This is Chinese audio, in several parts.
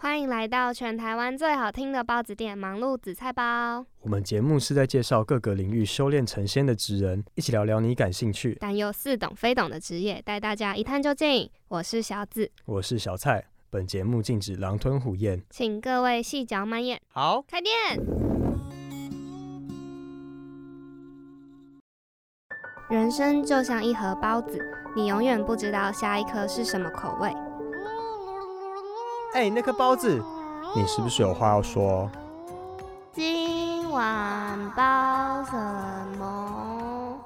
欢迎来到全台湾最好听的包子店——忙碌紫菜包。我们节目是在介绍各个领域修炼成仙的职人，一起聊聊你感兴趣但又似懂非懂的职业，带大家一探究竟。我是小紫，我是小蔡。本节目禁止狼吞虎咽，请各位细嚼慢咽。好，开店。人生就像一盒包子，你永远不知道下一颗是什么口味。哎，那颗包子，你是不是有话要说？今晚包什么？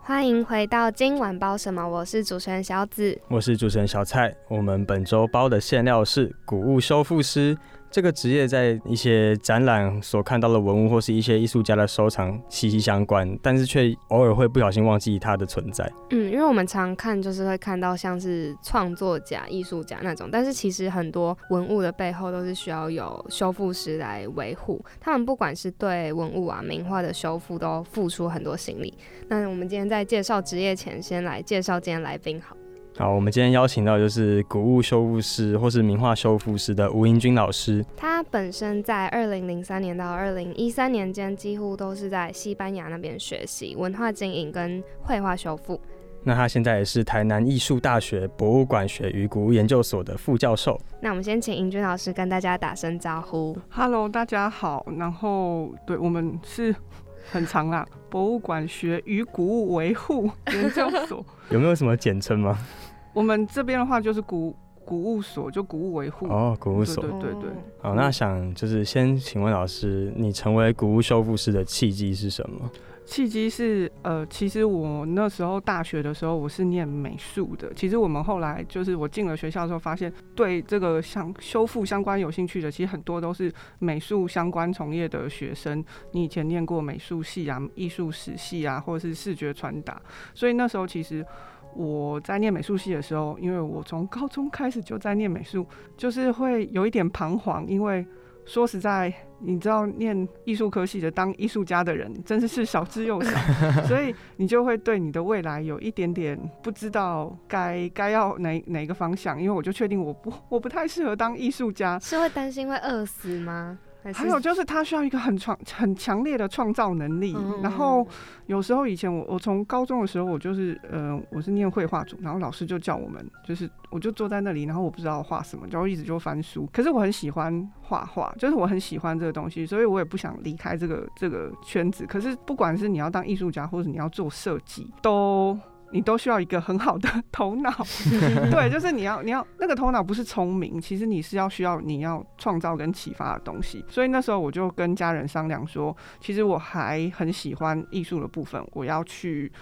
欢迎回到今晚包什么？我是主持人小紫，我是主持人小蔡。我们本周包的馅料是谷物修复师。这个职业在一些展览所看到的文物或是一些艺术家的收藏息息相关，但是却偶尔会不小心忘记它的存在。嗯，因为我们常看就是会看到像是创作家、艺术家那种，但是其实很多文物的背后都是需要有修复师来维护。他们不管是对文物啊、名画的修复，都付出很多心力。那我们今天在介绍职业前，先来介绍今天来宾好。好，我们今天邀请到就是古物修复师或是名画修复师的吴英军老师。他本身在二零零三年到二零一三年间，几乎都是在西班牙那边学习文化经营跟绘画修复。那他现在也是台南艺术大学博物馆学与古物研究所的副教授。那我们先请英军老师跟大家打声招呼。Hello，大家好。然后，对我们是很长啦，博物馆学与古物维护研究所。有没有什么简称吗？我们这边的话就是古古物所，就古物维护哦，古物所，对对对。好，那想就是先请问老师，你成为古物修复师的契机是什么？契机是呃，其实我那时候大学的时候我是念美术的。其实我们后来就是我进了学校的时候，发现对这个相修复相关有兴趣的，其实很多都是美术相关从业的学生。你以前念过美术系啊、艺术史系啊，或者是视觉传达，所以那时候其实。我在念美术系的时候，因为我从高中开始就在念美术，就是会有一点彷徨。因为说实在，你知道，念艺术科系的当艺术家的人，真的是少之又少，所以你就会对你的未来有一点点不知道该该要哪哪个方向。因为我就确定我不我不太适合当艺术家，是会担心会饿死吗？还有就是，他需要一个很创、很强烈的创造能力。然后有时候以前我我从高中的时候，我就是呃，我是念绘画组，然后老师就叫我们，就是我就坐在那里，然后我不知道画什么，然后一直就翻书。可是我很喜欢画画，就是我很喜欢这个东西，所以我也不想离开这个这个圈子。可是不管是你要当艺术家，或者你要做设计，都。你都需要一个很好的头脑，对，就是你要你要那个头脑不是聪明，其实你是要需要你要创造跟启发的东西。所以那时候我就跟家人商量说，其实我还很喜欢艺术的部分，我要去，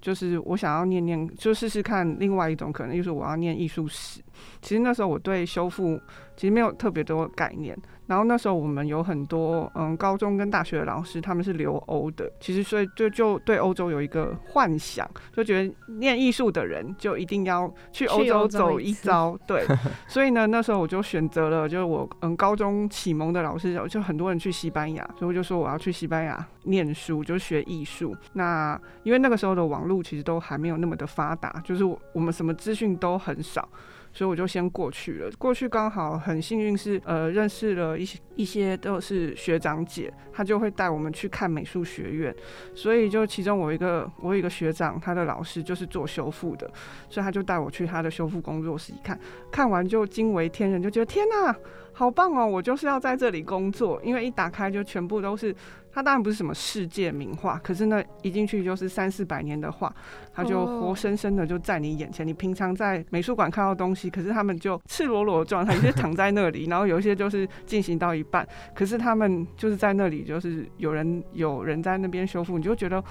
就是我想要念念，就试试看另外一种可能，就是我要念艺术史。其实那时候我对修复其实没有特别多概念。然后那时候我们有很多嗯高中跟大学的老师，他们是留欧的，其实所以就就对欧洲有一个幻想，就觉得念艺术的人就一定要去欧洲走一遭，对。所以呢那时候我就选择了，就是我嗯高中启蒙的老师就很多人去西班牙，所以我就说我要去西班牙念书，就学艺术。那因为那个时候的网络其实都还没有那么的发达，就是我们什么资讯都很少。所以我就先过去了。过去刚好很幸运是，呃，认识了一些一些都是学长姐，他就会带我们去看美术学院。所以就其中我一个我有一个学长，他的老师就是做修复的，所以他就带我去他的修复工作室一看，看完就惊为天人，就觉得天哪，好棒哦！我就是要在这里工作，因为一打开就全部都是。它当然不是什么世界名画，可是呢，一进去就是三四百年的画，它就活生生的就在你眼前。你平常在美术馆看到东西，可是他们就赤裸裸的状态，有些躺在那里，然后有一些就是进行到一半，可是他们就是在那里，就是有人有人在那边修复，你就觉得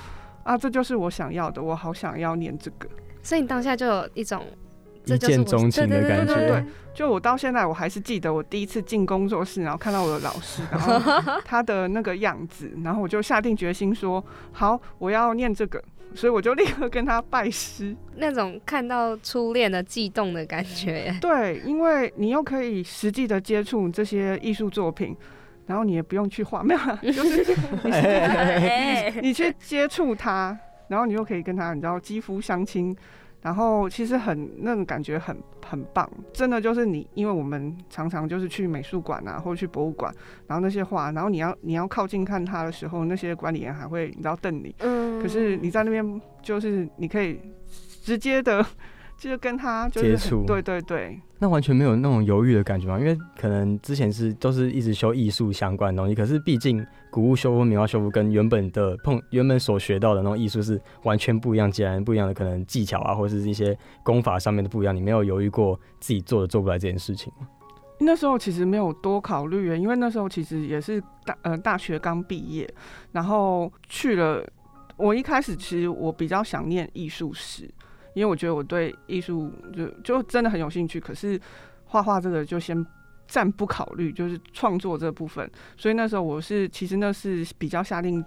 啊，这就是我想要的，我好想要念这个。所以你当下就有一种。一见钟情的感觉。对就我到现在我还是记得我第一次进工作室，然后看到我的老师，然后 他的那个样子，然后我就下定决心说：好，我要念这个。所以我就立刻跟他拜师，那种看到初恋的悸动的感觉。对，因为你又可以实际的接触这些艺术作品，然后你也不用去画，没有，就是 你你去接触它，然后你又可以跟他，你知道，肌肤相亲。然后其实很那种感觉很很棒，真的就是你，因为我们常常就是去美术馆啊，或者去博物馆，然后那些画，然后你要你要靠近看它的时候，那些管理员还会你知道瞪你，嗯，可是你在那边就是你可以直接的。就是跟他接触，对对对，那完全没有那种犹豫的感觉吗？因为可能之前是都是一直修艺术相关的东西，可是毕竟古物修复、名画修复跟原本的碰原本所学到的那种艺术是完全不一样，截然不一样的可能技巧啊，或者是一些功法上面的不一样。你没有犹豫过自己做的做不来这件事情吗？那时候其实没有多考虑，因为那时候其实也是大呃大学刚毕业，然后去了。我一开始其实我比较想念艺术史。因为我觉得我对艺术就就真的很有兴趣，可是画画这个就先暂不考虑，就是创作这部分。所以那时候我是其实那是比较下定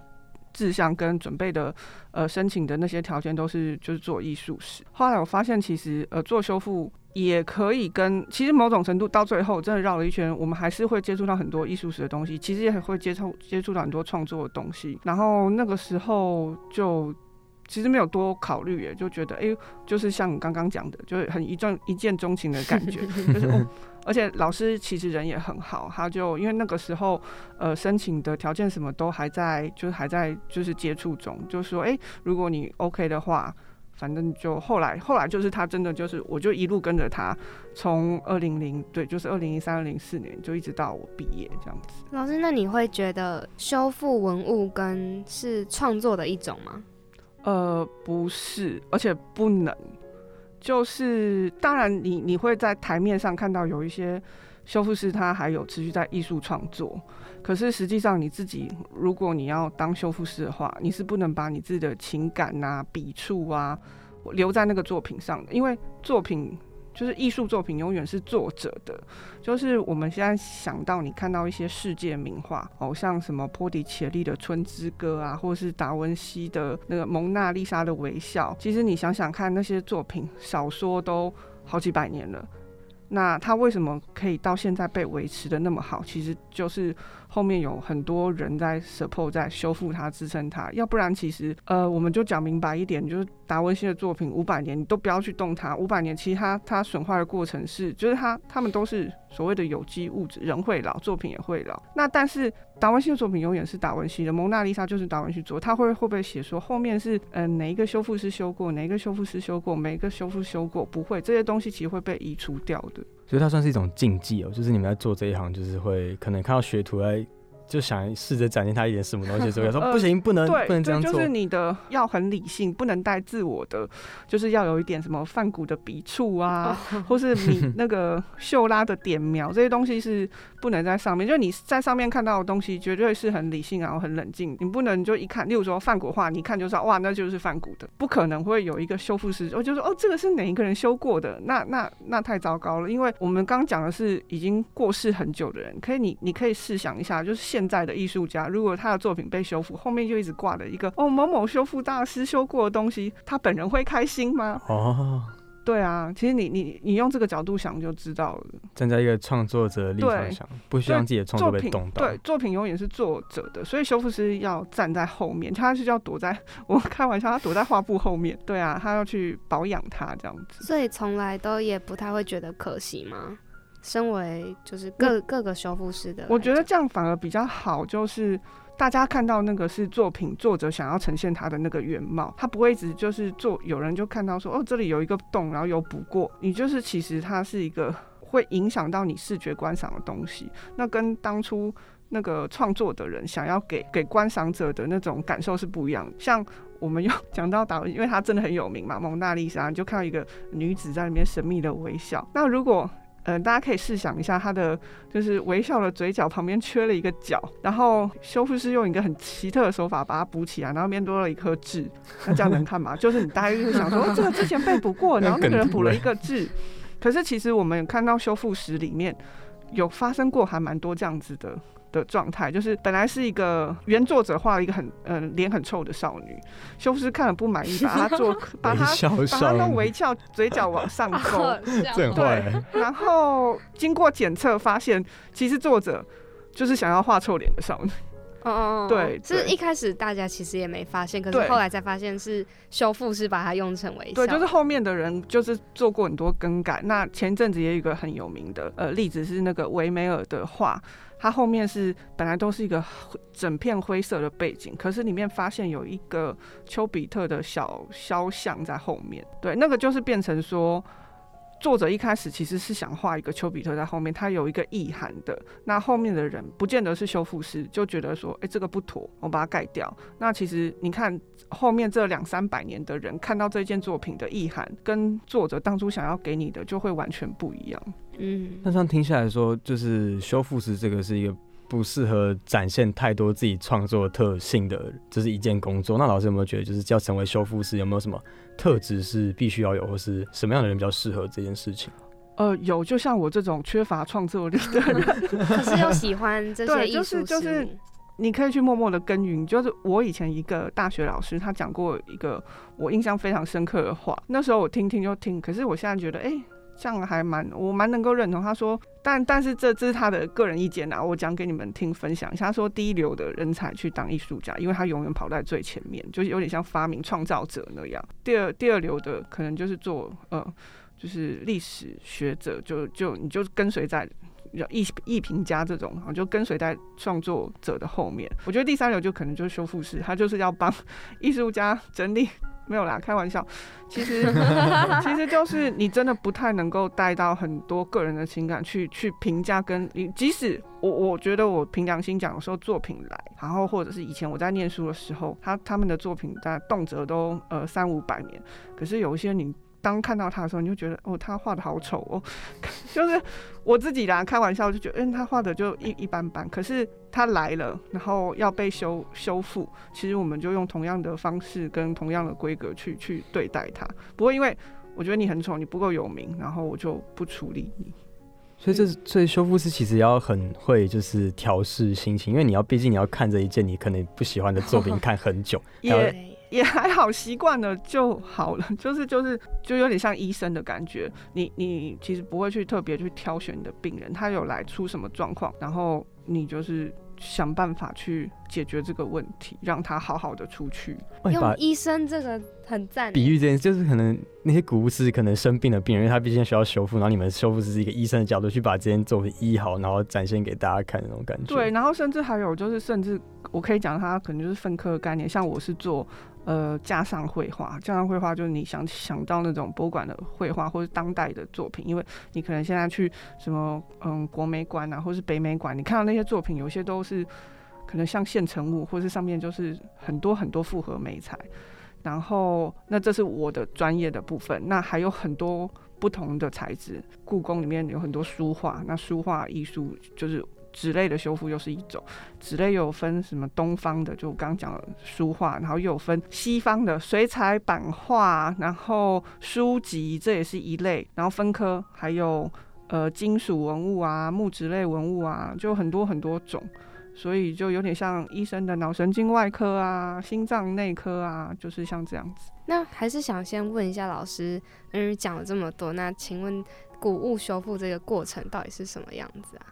志向跟准备的，呃，申请的那些条件都是就是做艺术史。后来我发现其实呃做修复也可以跟，其实某种程度到最后真的绕了一圈，我们还是会接触到很多艺术史的东西，其实也会接触接触到很多创作的东西。然后那个时候就。其实没有多考虑，也，就觉得哎，就是像刚刚讲的，就是很一见一见钟情的感觉，就是哦，而且老师其实人也很好，他就因为那个时候呃申请的条件什么都还在，就是还在就是接触中，就说哎，如果你 OK 的话，反正就后来后来就是他真的就是我就一路跟着他，从二零零对，就是二零一三二零四年就一直到我毕业这样子。老师，那你会觉得修复文物跟是创作的一种吗？呃，不是，而且不能，就是当然，你你会在台面上看到有一些修复师，他还有持续在艺术创作，可是实际上你自己，如果你要当修复师的话，你是不能把你自己的情感啊、笔触啊留在那个作品上的，因为作品。就是艺术作品永远是作者的，就是我们现在想到你看到一些世界名画，哦，像什么波迪切利的《春之歌》啊，或者是达文西的那个《蒙娜丽莎的微笑》，其实你想想看，那些作品少说都好几百年了。那它为什么可以到现在被维持的那么好？其实就是后面有很多人在 support 在修复它、支撑它。要不然，其实呃，我们就讲明白一点，就是达文西的作品五百年，你都不要去动它。五百年，其实它它损坏的过程是，就是它他们都是所谓的有机物质，人会老，作品也会老。那但是。达文西的作品永远是达文西的，蒙娜丽莎就是达文西做。他会会不会写说后面是嗯哪一个修复师修过，哪一个修复师修过，每一个修复修过？不会，这些东西其实会被移除掉的。所以它算是一种禁忌哦，就是你们在做这一行，就是会可能看到学徒来。就想试着展现他一点什么东西，所以说不行，不能不能这样做。就是你的要很理性，不能带自我的，就是要有一点什么泛古的笔触啊，或是你 那个秀拉的点描这些东西是不能在上面。就是你在上面看到的东西，绝对是很理性然后很冷静。你不能就一看，例如说泛古画，你一看就知道哇，那就是泛古的，不可能会有一个修复师，我就说哦，这个是哪一个人修过的？那那那太糟糕了，因为我们刚讲的是已经过世很久的人，可以你你可以试想一下，就是现现在的艺术家，如果他的作品被修复，后面就一直挂了一个哦某某修复大师修过的东西，他本人会开心吗？哦，对啊，其实你你你用这个角度想就知道了。站在一个创作者的立场想，不希望自己的创作被动到。对，作品永远是作者的，所以修复师要站在后面，他是要躲在 我开玩笑，他躲在画布后面。对啊，他要去保养它这样子。所以从来都也不太会觉得可惜吗？身为就是各各个修复师的，我觉得这样反而比较好，就是大家看到那个是作品作者想要呈现他的那个原貌，他不会一直就是做，有人就看到说哦这里有一个洞，然后有补过，你就是其实它是一个会影响到你视觉观赏的东西，那跟当初那个创作的人想要给给观赏者的那种感受是不一样。像我们 又讲到导，因为他真的很有名嘛，蒙娜丽莎，你就看到一个女子在里面神秘的微笑，那如果呃，大家可以试想一下，他的就是微笑的嘴角旁边缺了一个角，然后修复师用一个很奇特的手法把它补起来，然后边多了一颗痣，那这样能看吗？就是你大概就是想说，这个之前被补过，然后那个人补了一个痣，可是其实我们看到修复师里面有发生过还蛮多这样子的。的状态就是本来是一个原作者画了一个很嗯脸很臭的少女，修复师看了不满意，把她做 把她把她弄微翘，嘴角往上勾，对，然后经过检测发现，其实作者就是想要画臭脸的少女。哦哦，对，是一开始大家其实也没发现，可是后来才发现是修复师把它用成微笑。对，就是后面的人就是做过很多更改。那前阵子也有一个很有名的呃例子是那个维梅尔的画。它后面是本来都是一个整片灰色的背景，可是里面发现有一个丘比特的小肖像在后面。对，那个就是变成说，作者一开始其实是想画一个丘比特在后面，它有一个意涵的。那后面的人不见得是修复师，就觉得说，哎，这个不妥，我把它盖掉。那其实你看后面这两三百年的人看到这件作品的意涵，跟作者当初想要给你的就会完全不一样。嗯，那这样听下来说，就是修复师这个是一个不适合展现太多自己创作特性的，这是一件工作。那老师有没有觉得，就是要成为修复师，有没有什么特质是必须要有，或是什么样的人比较适合这件事情？呃，有，就像我这种缺乏创作力的人，可是又喜欢这些艺术，就是就是你可以去默默的耕耘。就是我以前一个大学老师，他讲过一个我印象非常深刻的话，那时候我听听就听，可是我现在觉得，哎。这样还蛮，我蛮能够认同。他说，但但是这这是他的个人意见呐，我讲给你们听，分享一下。他说，第一流的人才去当艺术家，因为他永远跑在最前面，就是有点像发明创造者那样。第二第二流的可能就是做呃，就是历史学者，就就你就跟随在艺艺评家这种，就跟随在创作者的后面。我觉得第三流就可能就是修复师，他就是要帮艺术家整理。没有啦，开玩笑。其实，其实就是你真的不太能够带到很多个人的情感去去评价。跟你，即使我我觉得我凭良心讲，有时候作品来，然后或者是以前我在念书的时候，他他们的作品在动辄都呃三五百年，可是有一些你。当看到他的时候，你就觉得哦，他画的好丑哦，就是我自己啦，开玩笑就觉得，嗯，他画的就一一般般。可是他来了，然后要被修修复，其实我们就用同样的方式跟同样的规格去去对待他。不过因为我觉得你很丑，你不够有名，然后我就不处理你。所以这所以修复师其实要很会就是调试心情，因为你要毕竟你要看着一件你可能不喜欢的作品 看很久。也还好，习惯了就好了。就是就是就有点像医生的感觉，你你其实不会去特别去挑选你的病人，他有来出什么状况，然后你就是想办法去解决这个问题，让他好好的出去。用医生这个很赞。比喻这件事，就是可能那些古物是可能生病的病人，因为他毕竟需要修复，然后你们修复师是一个医生的角度去把这件作品医好，然后展现给大家看那种感觉。对，然后甚至还有就是，甚至我可以讲，他可能就是分科的概念，像我是做。呃，加上绘画，加上绘画就是你想想到那种博物馆的绘画或者当代的作品，因为你可能现在去什么嗯国美馆啊，或是北美馆，你看到那些作品，有些都是可能像现成物，或是上面就是很多很多复合美材。然后，那这是我的专业的部分，那还有很多不同的材质。故宫里面有很多书画，那书画艺术就是。纸类的修复又是一种，纸类又有分什么东方的，就我刚刚讲的书画，然后又有分西方的水彩版画，然后书籍这也是一类，然后分科还有呃金属文物啊、木质类文物啊，就很多很多种，所以就有点像医生的脑神经外科啊、心脏内科啊，就是像这样子。那还是想先问一下老师，嗯，讲了这么多，那请问古物修复这个过程到底是什么样子啊？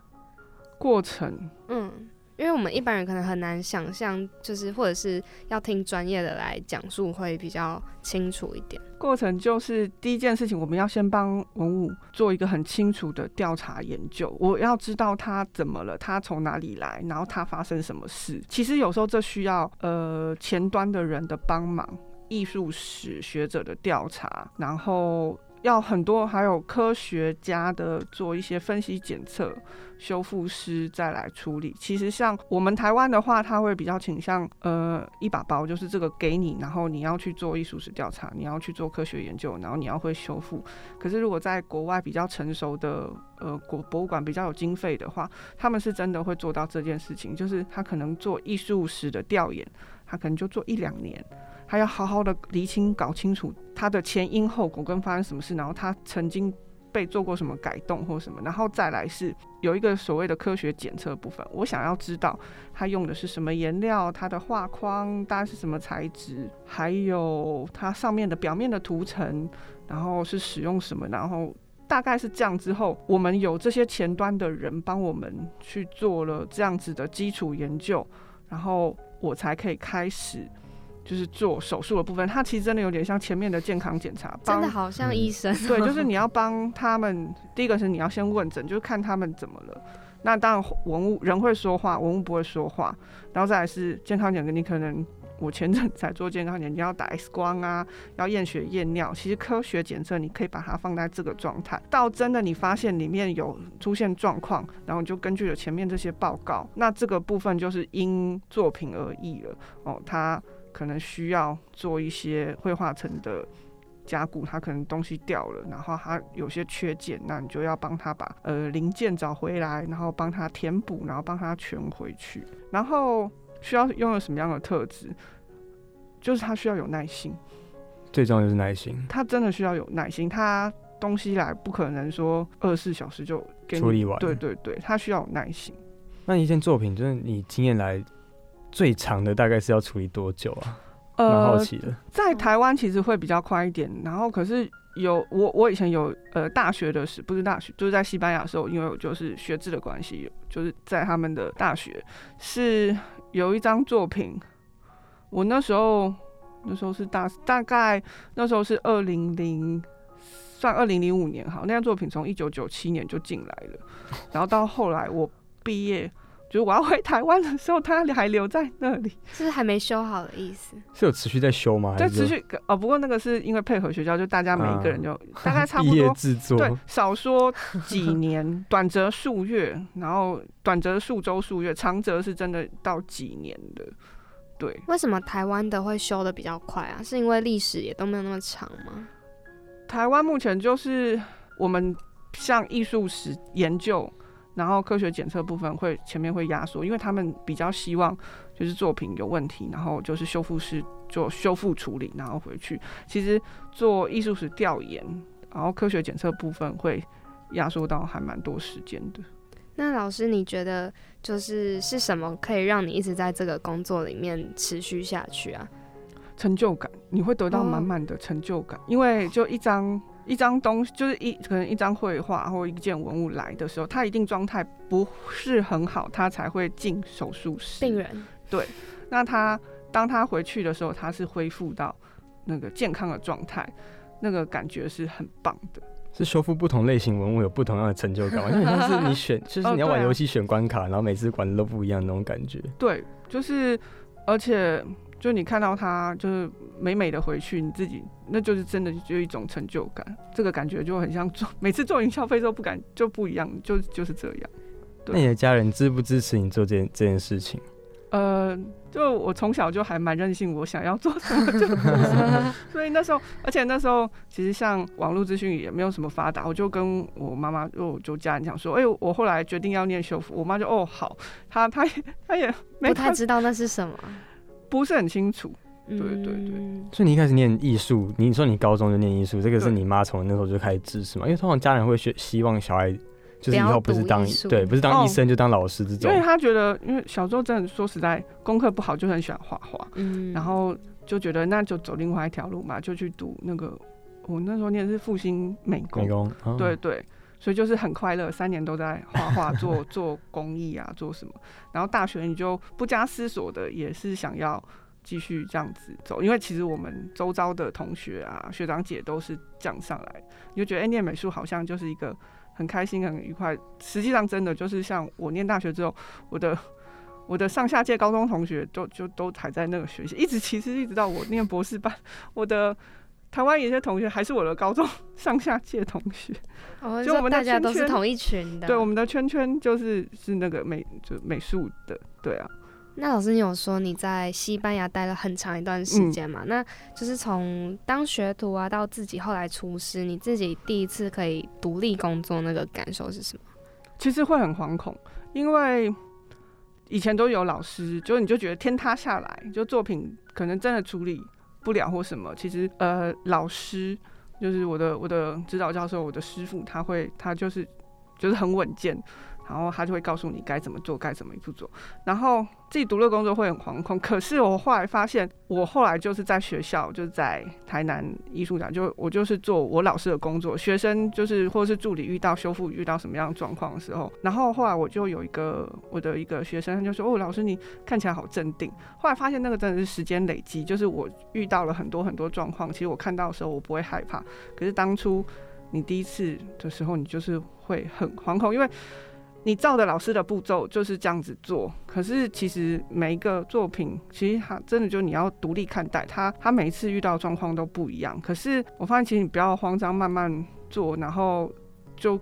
过程，嗯，因为我们一般人可能很难想象，就是或者是要听专业的来讲述会比较清楚一点。过程就是第一件事情，我们要先帮文物做一个很清楚的调查研究。我要知道他怎么了，他从哪里来，然后他发生什么事。其实有时候这需要呃前端的人的帮忙，艺术史学者的调查，然后。要很多，还有科学家的做一些分析检测，修复师再来处理。其实像我们台湾的话，他会比较倾向呃一把包，就是这个给你，然后你要去做艺术史调查，你要去做科学研究，然后你要会修复。可是如果在国外比较成熟的呃国博物馆比较有经费的话，他们是真的会做到这件事情，就是他可能做艺术史的调研，他可能就做一两年。还要好好的厘清、搞清楚它的前因后果跟发生什么事，然后它曾经被做过什么改动或什么，然后再来是有一个所谓的科学检测部分。我想要知道它用的是什么颜料，它的画框大概是什么材质，还有它上面的表面的涂层，然后是使用什么，然后大概是这样之后，我们有这些前端的人帮我们去做了这样子的基础研究，然后我才可以开始。就是做手术的部分，它其实真的有点像前面的健康检查，真的好像医生。对，就是你要帮他们，第一个是你要先问诊，就是看他们怎么了。那当然文物人会说话，文物不会说话。然后再来是健康检查，你可能我前阵才做健康检查，你要打 X 光啊，要验血验尿。其实科学检测你可以把它放在这个状态，到真的你发现里面有出现状况，然后你就根据了前面这些报告，那这个部分就是因作品而异了哦，它。可能需要做一些绘画层的加固，它可能东西掉了，然后它有些缺件，那你就要帮他把呃零件找回来，然后帮他填补，然后帮他全回去。然后需要拥有什么样的特质？就是他需要有耐心，最重要就是耐心。他真的需要有耐心，他东西来不可能说二十四小时就处理完。对对对，他需要有耐心。那一件作品，就是你经验来。最长的大概是要处理多久啊？蛮好奇的。在台湾其实会比较快一点，然后可是有我我以前有呃大学的时不是大学，就是在西班牙的时候，因为我就是学制的关系，就是在他们的大学是有一张作品，我那时候那时候是大大概那时候是二零零算二零零五年好，那张作品从一九九七年就进来了，然后到后来我毕业。就是我要回台湾的时候，他还留在那里，是还没修好的意思。是有持续在修吗？在持续哦，不过那个是因为配合学校，就大家每一个人就大概差不多制作，对，少说几年，短则数月，然后短则数周数月，长则是真的到几年的。对，为什么台湾的会修的比较快啊？是因为历史也都没有那么长吗？台湾目前就是我们像艺术史研究。然后科学检测部分会前面会压缩，因为他们比较希望就是作品有问题，然后就是修复师做修复处理，然后回去。其实做艺术史调研，然后科学检测部分会压缩到还蛮多时间的。那老师，你觉得就是是什么可以让你一直在这个工作里面持续下去啊？成就感，你会得到满满的成就感，因为就一张。一张东西就是一可能一张绘画或一件文物来的时候，他一定状态不是很好，他才会进手术室。病人对，那他当他回去的时候，他是恢复到那个健康的状态，那个感觉是很棒的。是修复不同类型文物有不同样的成就感，因为像是你选，就是你要玩游戏选关卡，然后每次玩的都不一样那种感觉。对，就是而且。就你看到他就是美美的回去，你自己那就是真的就一种成就感，这个感觉就很像做每次做营销费都不敢就不一样，就就是这样。那你的家人支不支持你做这件这件事情？呃，就我从小就还蛮任性，我想要做什么就做什么，所以那时候，而且那时候其实像网络资讯也没有什么发达，我就跟我妈妈就就家人讲说，哎，我后来决定要念修复，我妈就哦好，她她也她也没太知道那是什么。不是很清楚，对对对。所以你一开始念艺术，你说你高中就念艺术，这个是你妈从那时候就开始支持嘛？因为通常家人会学希望小孩就是以后不是当对，不是当医生就当老师这种。因为他觉得，因为小时候真的说实在，功课不好就很喜欢画画，嗯，然后就觉得那就走另外一条路嘛，就去读那个我那时候念的是复兴美工，美工，对对。所以就是很快乐，三年都在画画、做 做公益啊，做什么。然后大学你就不加思索的，也是想要继续这样子走，因为其实我们周遭的同学啊、学长姐都是这样上来，你就觉得哎，念美术好像就是一个很开心、很愉快。实际上真的就是像我念大学之后，我的 我的上下届高中同学都就都还在那个学习，一直其实一直到我念博士班，我的。台湾有些同学还是我的高中上下届同学，哦，就我们大家都是同一群的。对，我们的圈圈就是是那个美就美术的，对啊。那老师，你有说你在西班牙待了很长一段时间嘛？那就是从当学徒啊到自己后来厨师，你自己第一次可以独立工作，那个感受是什么？其实会很惶恐，因为以前都有老师，就你就觉得天塌下来，就作品可能真的处理不了或什么。其实呃，老师就是我的我的指导教授，我的师傅，他会他就是就是很稳健。然后他就会告诉你该怎么做，该怎么一步做。然后自己独立工作会很惶恐，可是我后来发现，我后来就是在学校，就是在台南艺术展，就我就是做我老师的工作，学生就是或是助理遇到修复遇到什么样的状况的时候，然后后来我就有一个我的一个学生他就说：“哦，老师你看起来好镇定。”后来发现那个真的是时间累积，就是我遇到了很多很多状况，其实我看到的时候我不会害怕，可是当初你第一次的时候，你就是会很惶恐，因为。你照着老师的步骤就是这样子做，可是其实每一个作品，其实它真的就你要独立看待它，它每一次遇到状况都不一样。可是我发现，其实你不要慌张，慢慢做，然后就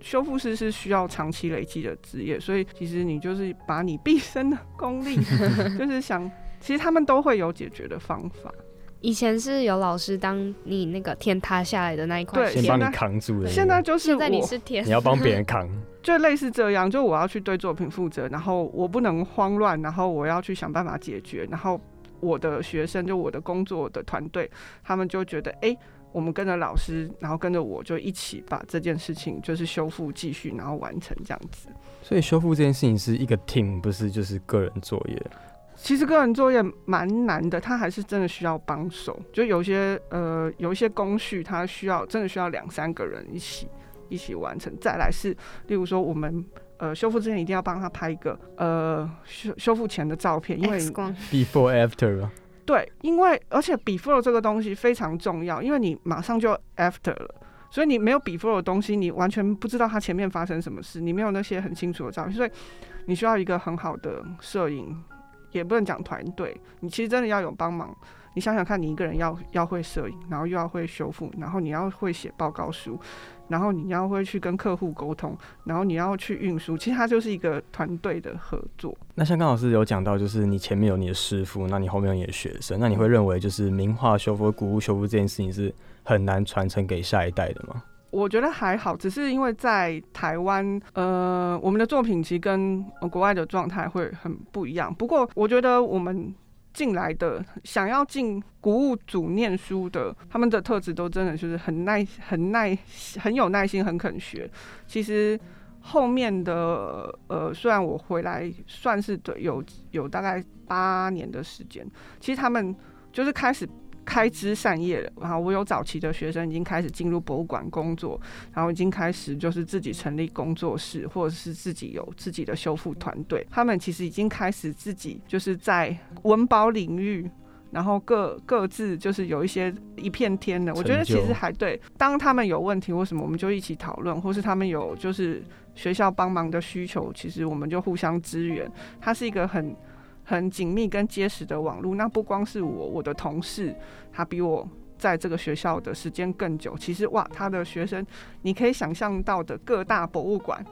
修复师是需要长期累积的职业，所以其实你就是把你毕生的功力，就是想，其实他们都会有解决的方法。以前是有老师当你那个天塌下来的那一块，对，先帮你扛住的。现在就是现在你是天，你要帮别人扛，就类似这样，就我要去对作品负责，然后我不能慌乱，然后我要去想办法解决，然后我的学生就我的工作的团队，他们就觉得，哎，我们跟着老师，然后跟着我就一起把这件事情就是修复继续，然后完成这样子。所以修复这件事情是一个 team，不是就是个人作业。其实个人作业蛮难的，他还是真的需要帮手。就有些呃，有一些工序，他需要真的需要两三个人一起一起完成。再来是，例如说我们呃修复之前一定要帮他拍一个呃修修复前的照片，因为 before after 对，因为而且 before 这个东西非常重要，因为你马上就 after 了，所以你没有 before 的东西，你完全不知道它前面发生什么事，你没有那些很清楚的照片，所以你需要一个很好的摄影。也不能讲团队，你其实真的要有帮忙。你想想看，你一个人要要会摄影，然后又要会修复，然后你要会写报告书，然后你要会去跟客户沟通，然后你要去运输，其实它就是一个团队的合作。那像刚老师有讲到，就是你前面有你的师傅，那你后面有你的学生，那你会认为就是名画修复、古物修复这件事情是很难传承给下一代的吗？我觉得还好，只是因为在台湾，呃，我们的作品其实跟国外的状态会很不一样。不过，我觉得我们进来的想要进古物组念书的，他们的特质都真的就是很耐、很耐、很有耐心、很肯学。其实后面的，呃，虽然我回来算是有有大概八年的时间，其实他们就是开始。开枝散叶了，然后我有早期的学生已经开始进入博物馆工作，然后已经开始就是自己成立工作室，或者是自己有自己的修复团队。他们其实已经开始自己就是在文保领域，然后各各自就是有一些一片天的。我觉得其实还对，当他们有问题或什么，我们就一起讨论，或是他们有就是学校帮忙的需求，其实我们就互相支援。它是一个很。很紧密跟结实的网络，那不光是我，我的同事，他比我在这个学校的时间更久。其实哇，他的学生，你可以想象到的各大博物馆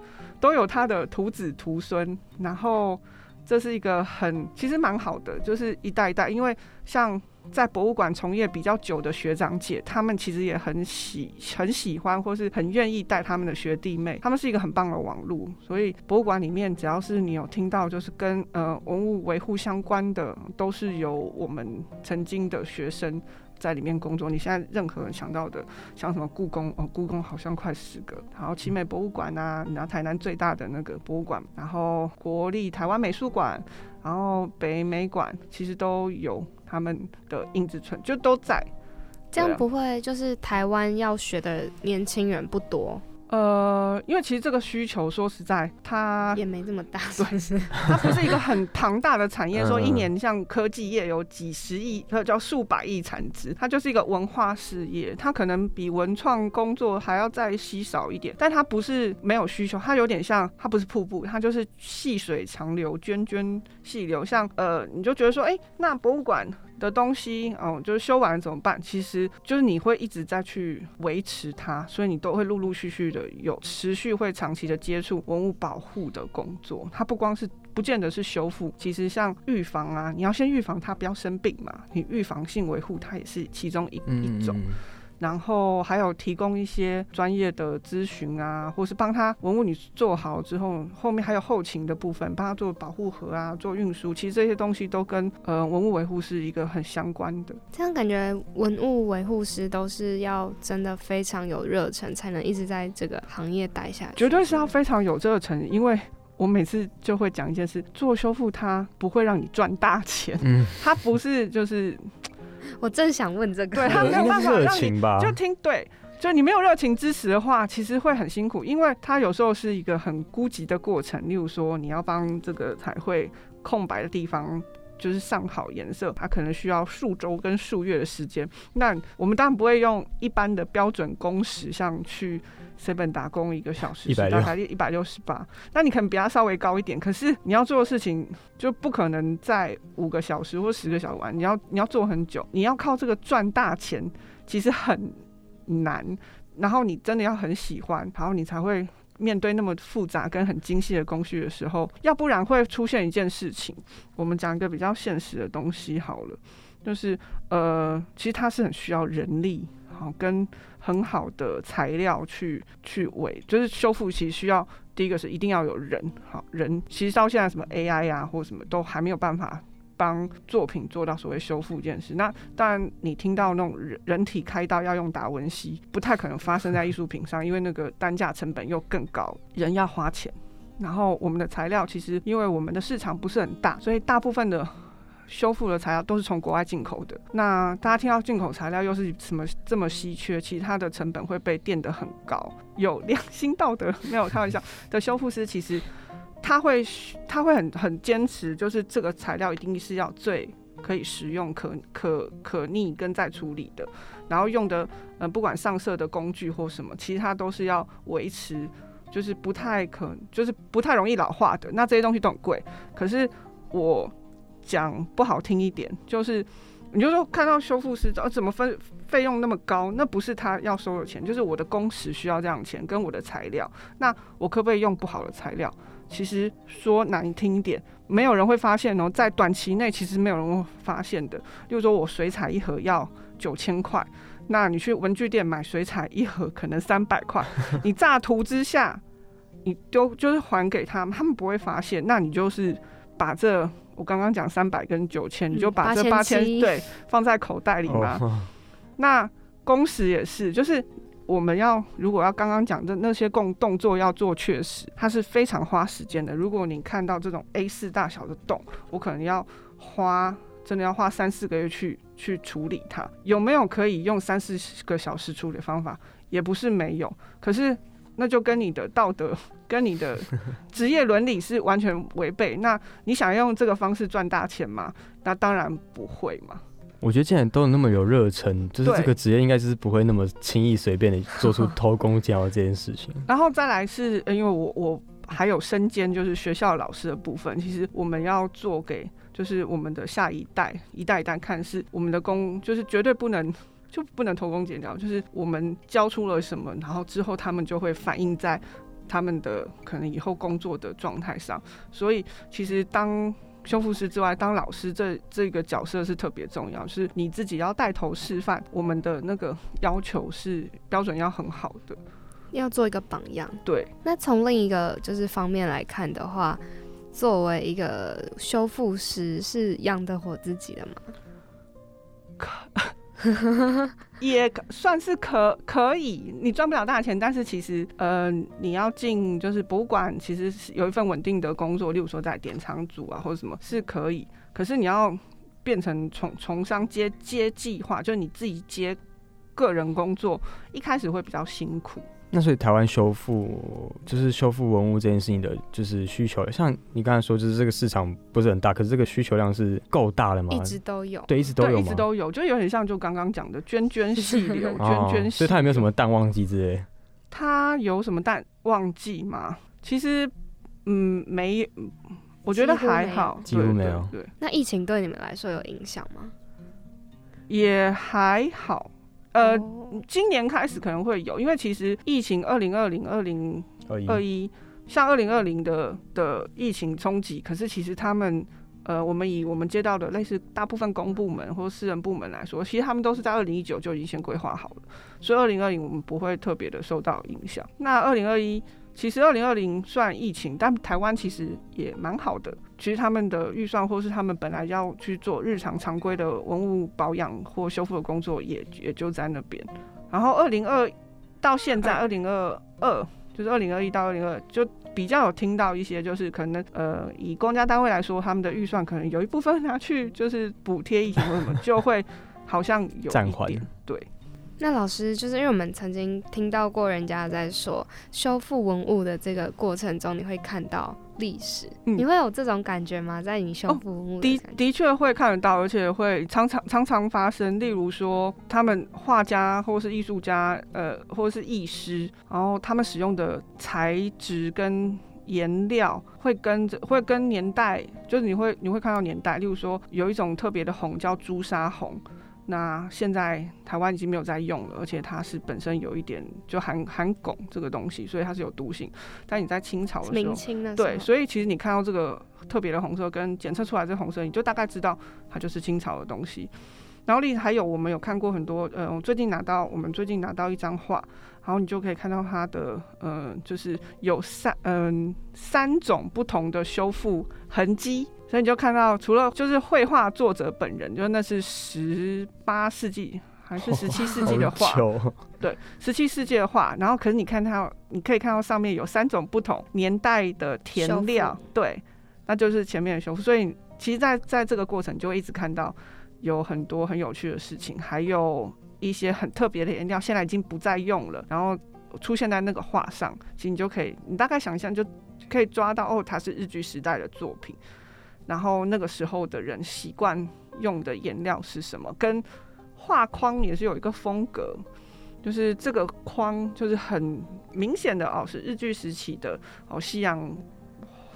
都有他的徒子徒孙，然后这是一个很其实蛮好的，就是一代一代，因为像。在博物馆从业比较久的学长姐，他们其实也很喜很喜欢，或是很愿意带他们的学弟妹。他们是一个很棒的网路，所以博物馆里面只要是你有听到，就是跟呃文物维护相关的，都是由我们曾经的学生在里面工作。你现在任何人想到的，像什么故宫哦，故宫好像快十个，然后奇美博物馆啊，然后台南最大的那个博物馆，然后国立台湾美术馆，然后北美馆，其实都有。他们的印子存就都在，这样不会就是台湾要学的年轻人不多。呃，因为其实这个需求说实在，它也没这么大，对，它不是一个很庞大的产业。说一年像科技业有几十亿，或者叫数百亿产值，它就是一个文化事业，它可能比文创工作还要再稀少一点。但它不是没有需求，它有点像，它不是瀑布，它就是细水长流，涓涓细流。像呃，你就觉得说，哎，那博物馆的东西，哦，就是修完了怎么办？其实就是你会一直在去维持它，所以你都会陆陆续续的有持续会长期的接触文物保护的工作。它不光是不见得是修复，其实像预防啊，你要先预防它不要生病嘛，你预防性维护它也是其中一一种。然后还有提供一些专业的咨询啊，或是帮他文物你做好之后，后面还有后勤的部分，帮他做保护盒啊，做运输。其实这些东西都跟呃文物维护是一个很相关的。这样感觉文物维护师都是要真的非常有热忱，才能一直在这个行业待下去。绝对是要非常有热忱，因为我每次就会讲一件事：做修复它不会让你赚大钱，嗯，它不是就是。我正想问这个，对他没有办法让你就听对，就你没有热情支持的话，其实会很辛苦，因为它有时候是一个很孤寂的过程。例如说，你要帮这个彩绘空白的地方就是上好颜色，它可能需要数周跟数月的时间。那我们当然不会用一般的标准工时，像去。seven 打工一个小时，大概一百六十八。那你可能比它稍微高一点，可是你要做的事情就不可能在五个小时或十个小时完。你要你要做很久，你要靠这个赚大钱，其实很难。然后你真的要很喜欢，然后你才会面对那么复杂跟很精细的工序的时候，要不然会出现一件事情。我们讲一个比较现实的东西好了，就是呃，其实它是很需要人力。好，跟很好的材料去去维，就是修复，其实需要第一个是一定要有人，好人，其实到现在什么 AI 呀或什么都还没有办法帮作品做到所谓修复这件事。那当然，你听到那种人人体开刀要用达文西，不太可能发生在艺术品上，因为那个单价成本又更高，人要花钱。然后我们的材料其实因为我们的市场不是很大，所以大部分的。修复的材料都是从国外进口的，那大家听到进口材料又是什么这么稀缺，其实它的成本会被垫得很高。有良心道德没有开玩笑 的修复师，其实他会他会很很坚持，就是这个材料一定是要最可以食用、可可可逆跟再处理的，然后用的呃不管上色的工具或什么，其实它都是要维持，就是不太可就是不太容易老化的。那这些东西都很贵，可是我。讲不好听一点，就是你就说看到修复师怎么分费用那么高，那不是他要收的钱，就是我的工时需要这样钱，跟我的材料，那我可不可以用不好的材料？其实说难听一点，没有人会发现哦，在短期内其实没有人会发现的。例如说我水彩一盒要九千块，那你去文具店买水彩一盒可能三百块，你乍图之下，你丢就是还给他们，他们不会发现，那你就是把这。我刚刚讲三百跟九千，你就把这八千对放在口袋里嘛。那工时也是，就是我们要如果要刚刚讲的那些动动作要做确实，它是非常花时间的。如果你看到这种 A 四大小的洞，我可能要花真的要花三四个月去去处理它。有没有可以用三四个小时处理方法？也不是没有，可是。那就跟你的道德、跟你的 职业伦理是完全违背。那你想用这个方式赚大钱吗？那当然不会嘛。我觉得既然都有那么有热忱，就是这个职业应该就是不会那么轻易随便的做出偷工减料这件事情。然后再来是，因为我我还有身兼就是学校老师的部分，其实我们要做给就是我们的下一代一代一代看，是我们的工就是绝对不能。就不能偷工减料，就是我们教出了什么，然后之后他们就会反映在他们的可能以后工作的状态上。所以其实当修复师之外，当老师这这个角色是特别重要，是你自己要带头示范。我们的那个要求是标准要很好的，要做一个榜样。对。那从另一个就是方面来看的话，作为一个修复师，是养得活自己的吗？也算是可可以，你赚不了大钱，但是其实呃，你要进就是博物馆，其实是有一份稳定的工作，例如说在典藏组啊或者什么是可以。可是你要变成从从商接接计划，就是你自己接个人工作，一开始会比较辛苦。那所以台湾修复就是修复文物这件事情的，就是需求，像你刚才说，就是这个市场不是很大，可是这个需求量是够大的吗？一直都有，对，一直都有，一直都有，就有点像就刚刚讲的涓涓 细流，涓涓。所以它有没有什么淡旺季之类？它有什么淡旺季吗？其实，嗯，没，我觉得还好，几乎没有。对，那疫情对你们来说有影响吗？也还好。呃，今年开始可能会有，因为其实疫情二零二零二零二一，像二零二零的的疫情冲击，可是其实他们。呃，我们以我们接到的类似大部分公部门或私人部门来说，其实他们都是在二零一九就已经先规划好了，所以二零二零我们不会特别的受到影响。那二零二一，其实二零二零算疫情，但台湾其实也蛮好的。其实他们的预算或是他们本来要去做日常常规的文物保养或修复的工作，也也就在那边。然后二零二到现在二零二二。就是二零二一到二零二，就比较有听到一些，就是可能呃，以公家单位来说，他们的预算可能有一部分拿去就是补贴疫情什么，就会好像有暂缓。对。那老师，就是因为我们曾经听到过人家在说，修复文物的这个过程中，你会看到历史，你会有这种感觉吗？在你修复文物的的确会看得到，而且会常常常常发生。例如说，他们画家或是艺术家，呃，或是艺师，然后他们使用的材质跟颜料会跟着会跟年代，就是你会你会看到年代。例如说，有一种特别的红叫朱砂红。那现在台湾已经没有在用了，而且它是本身有一点就含含汞这个东西，所以它是有毒性。但你在清朝的时候，对，所以其实你看到这个特别的红色跟检测出来这红色，你就大概知道它就是清朝的东西。然后另还有我们有看过很多，呃，我最近拿到我们最近拿到一张画，然后你就可以看到它的，呃，就是有三嗯三种不同的修复痕迹。所以你就看到，除了就是绘画作者本人，就是那是十八世纪还是十七世纪的画，对，十七世纪的画。然后，可是你看它，你可以看到上面有三种不同年代的填料，对，那就是前面的修复。所以，其实，在在这个过程，就会一直看到有很多很有趣的事情，还有一些很特别的颜料，现在已经不再用了，然后出现在那个画上。其实你就可以，你大概想象就可以抓到，哦，它是日据时代的作品。然后那个时候的人习惯用的颜料是什么？跟画框也是有一个风格，就是这个框就是很明显的哦，是日据时期的哦，西洋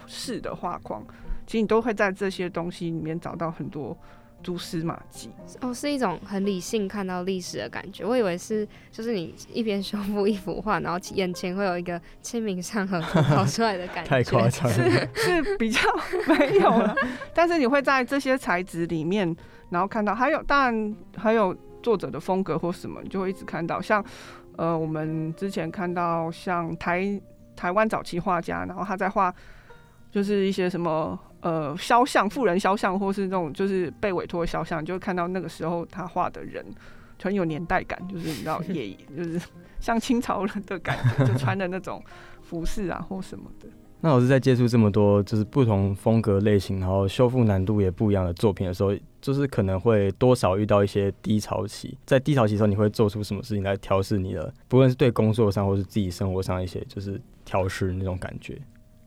式的画框。其实你都会在这些东西里面找到很多。蛛丝马迹哦，是一种很理性看到历史的感觉。我以为是，就是你一边修复一幅画，然后眼前会有一个清明上河图跑出来的感觉。太夸张了，是是比较 没有了。但是你会在这些材质里面，然后看到还有，当然还有作者的风格或什么，你就会一直看到。像呃，我们之前看到像台台湾早期画家，然后他在画，就是一些什么。呃，肖像、富人肖像，或是那种就是被委托的肖像，就会看到那个时候他画的人很有年代感，就是你知道，也就是像清朝人的感觉，就穿的那种服饰啊或什么的。那老师在接触这么多就是不同风格类型，然后修复难度也不一样的作品的时候，就是可能会多少遇到一些低潮期。在低潮期的时候，你会做出什么事情来调试你的，不论是对工作上或是自己生活上一些就是调试那种感觉？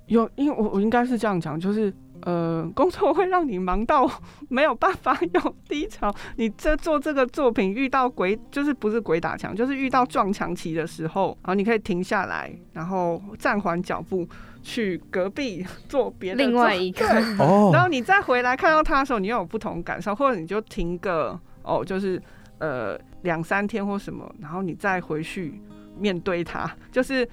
有，因为我我应该是这样讲，就是。呃，工作会让你忙到 没有办法 有低潮。你这做这个作品遇到鬼，就是不是鬼打墙，就是遇到撞墙期的时候，然后你可以停下来，然后暂缓脚步，去隔壁做别的。另外一个，然后你再回来看到他的时候，你又有不同感受，或者你就停个哦，就是呃两三天或什么，然后你再回去面对他，就是。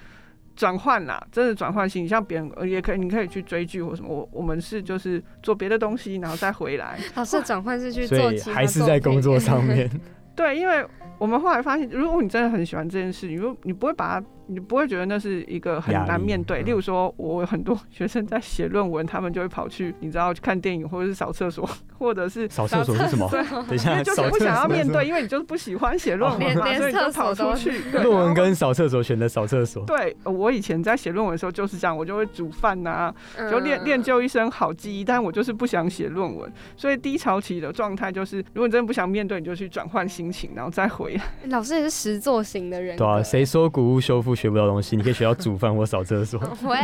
转换啦，真的转换性，像别人也可以，你可以去追剧或什么。我我们是就是做别的东西，然后再回来。老师转换是去做，还是在工作上面？对，因为我们后来发现，如果你真的很喜欢这件事，你不你不会把它。你不会觉得那是一个很难面对。例如说，我有很多 学生在写论文，他们就会跑去，你知道，去看电影或者是扫厕所，或者是扫厕所是什么？等一下，就是不想要面对，因为你就是不喜欢写论文嘛，所以就跑出去。论文跟扫厕所选择扫厕所。对，我以前在写论文的时候就是这样，我就会煮饭呐，就练练就一身好记忆。但我就是不想写论文，所以低潮期的状态就是，如果你真的不想面对，你就去转换心情，然后再回来。老师也是实作型的人。对啊，谁说古物修复学不到东西？你可以学到煮饭或扫厕所。会，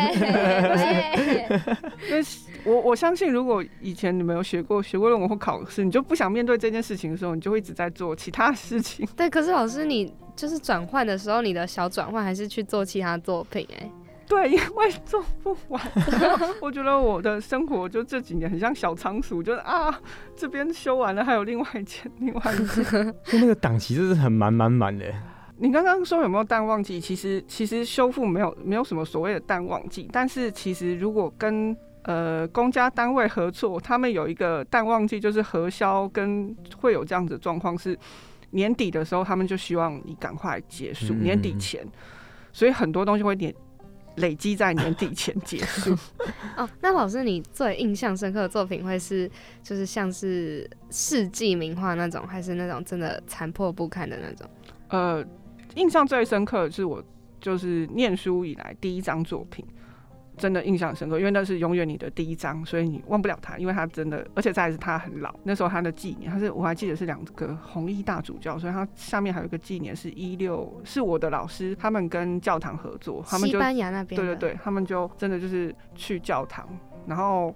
因为 我我相信，如果以前你没有学过学过论文或考试，你就不想面对这件事情的时候，你就会一直在做其他事情。对，可是老师，你就是转换的时候，你的小转换还是去做其他作品？哎，对，因为做不完。我觉得我的生活就这几年很像小仓鼠，就是啊，这边修完了，还有另外一件，另外一件。就那个档期真是很满满满的。你刚刚说有没有淡旺季？其实其实修复没有没有什么所谓的淡旺季，但是其实如果跟呃公家单位合作，他们有一个淡旺季，就是核销跟会有这样子的状况是年底的时候，他们就希望你赶快结束年底前，所以很多东西会年累积在年底前结束。哦，那老师你最印象深刻的作品会是就是像是世纪名画那种，还是那种真的残破不堪的那种？呃。印象最深刻的是我就是念书以来第一张作品，真的印象深刻，因为那是永远你的第一张，所以你忘不了它，因为它真的，而且再是它很老，那时候它的纪念，它是我还记得是两个红衣大主教，所以它下面还有一个纪念是一六，是我的老师他们跟教堂合作，他们西班牙那边，对对对，他们就真的就是去教堂，然后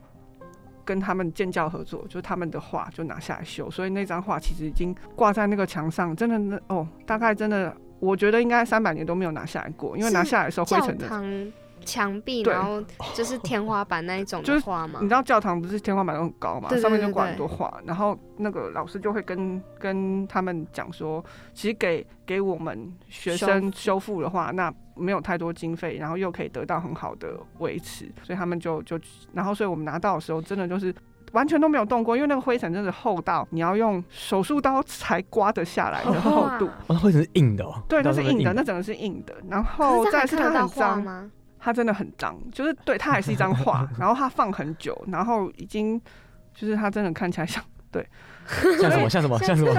跟他们建教合作，就他们的画就拿下来修，所以那张画其实已经挂在那个墙上，真的那哦，大概真的。我觉得应该三百年都没有拿下来过，因为拿下来的时候灰尘的。教堂墙壁，然后就是天花板那一种画吗？你知道教堂不是天花板都很高嘛，上面就挂很多画，然后那个老师就会跟跟他们讲说，其实给给我们学生修复的话，那没有太多经费，然后又可以得到很好的维持，所以他们就就然后所以我们拿到的时候，真的就是。完全都没有动过，因为那个灰尘真的厚到你要用手术刀才刮得下来的厚度。哦，灰尘是硬的哦。对，那是硬的，那整个是硬的。然后再是它很脏吗？它真的很脏，就是对，它还是一张画，然后它放很久，然后已经就是它真的看起来像对，像什么像什么像什么？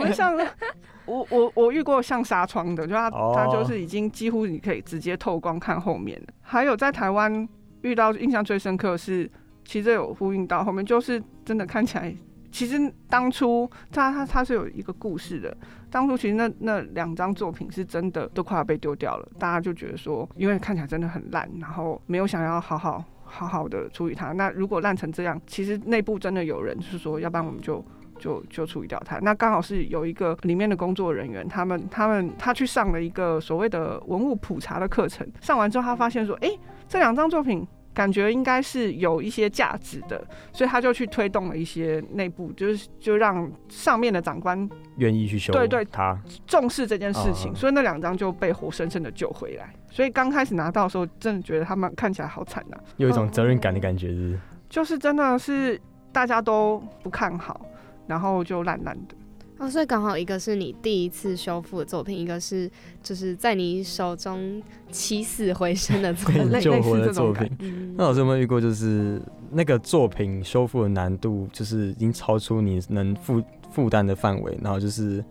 我像 我我我遇过像纱窗的，就它它就是已经几乎你可以直接透光看后面的。还有在台湾遇到印象最深刻是。其实有呼应到后面，就是真的看起来，其实当初他他他是有一个故事的。当初其实那那两张作品是真的都快要被丢掉了，大家就觉得说，因为看起来真的很烂，然后没有想要好好好好的处理它。那如果烂成这样，其实内部真的有人是说，要不然我们就就就处理掉它。那刚好是有一个里面的工作人员，他们他们他去上了一个所谓的文物普查的课程，上完之后他发现说，哎，这两张作品。感觉应该是有一些价值的，所以他就去推动了一些内部，就是就让上面的长官愿意去修，对对，他重视这件事情，所以那两张就被活生生的救回来。所以刚开始拿到的时候，真的觉得他们看起来好惨呐，有一种责任感的感觉是，就是真的是大家都不看好，然后就烂烂的。哦，所以刚好一个是你第一次修复的作品，一个是就是在你手中起死回生的作品，救活的作品。那老师有没有遇过，就是那个作品修复的难度，就是已经超出你能负负担的范围，然后就是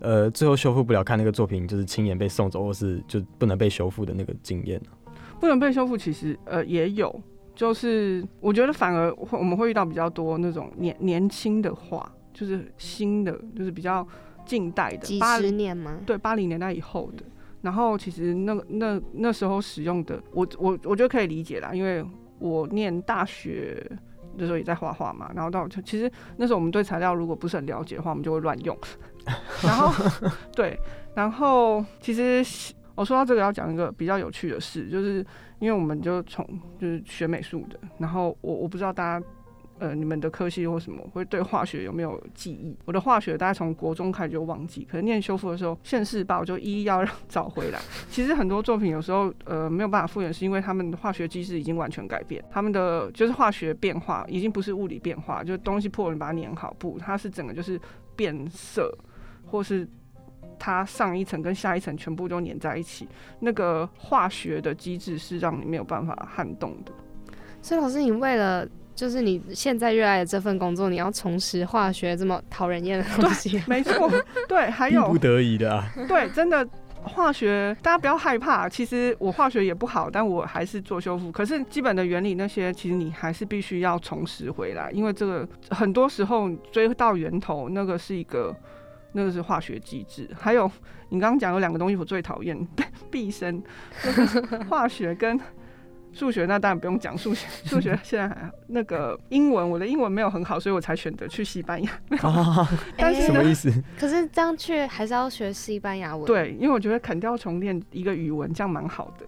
呃最后修复不了，看那个作品就是亲眼被送走，或是就不能被修复的那个经验不能被修复，其实呃也有，就是我觉得反而会我们会遇到比较多那种年年轻的画。就是新的，就是比较近代的，八十年吗？对，八零年代以后的。然后其实那个那那时候使用的，我我我觉得可以理解啦，因为我念大学的时候也在画画嘛。然后到其实那时候我们对材料如果不是很了解的话，我们就会乱用。然后对，然后其实我说到这个要讲一个比较有趣的事，就是因为我们就从就是学美术的，然后我我不知道大家。呃，你们的科系或什么会对化学有没有记忆？我的化学大概从国中开始就忘记，可能念修复的时候，现世报就一一要找回来。其实很多作品有时候呃没有办法复原，是因为他们的化学机制已经完全改变，他们的就是化学变化已经不是物理变化，就是东西破了你把它粘好，不，它是整个就是变色，或是它上一层跟下一层全部都粘在一起，那个化学的机制是让你没有办法撼动的。所以老师，你为了就是你现在热爱的这份工作，你要重拾化学这么讨人厌的东西，没错，对，还有不得已的啊，对，真的化学，大家不要害怕。其实我化学也不好，但我还是做修复。可是基本的原理那些，其实你还是必须要重拾回来，因为这个很多时候追到源头，那个是一个，那个是化学机制。还有你刚刚讲有两个东西，我最讨厌，毕生，化学跟。数学那当然不用讲，数学 数学现在还那个英文，我的英文没有很好，所以我才选择去西班牙。但是什么意思？可是这样去还是要学西班牙文。对，因为我觉得砍掉重练一个语文，这样蛮好的。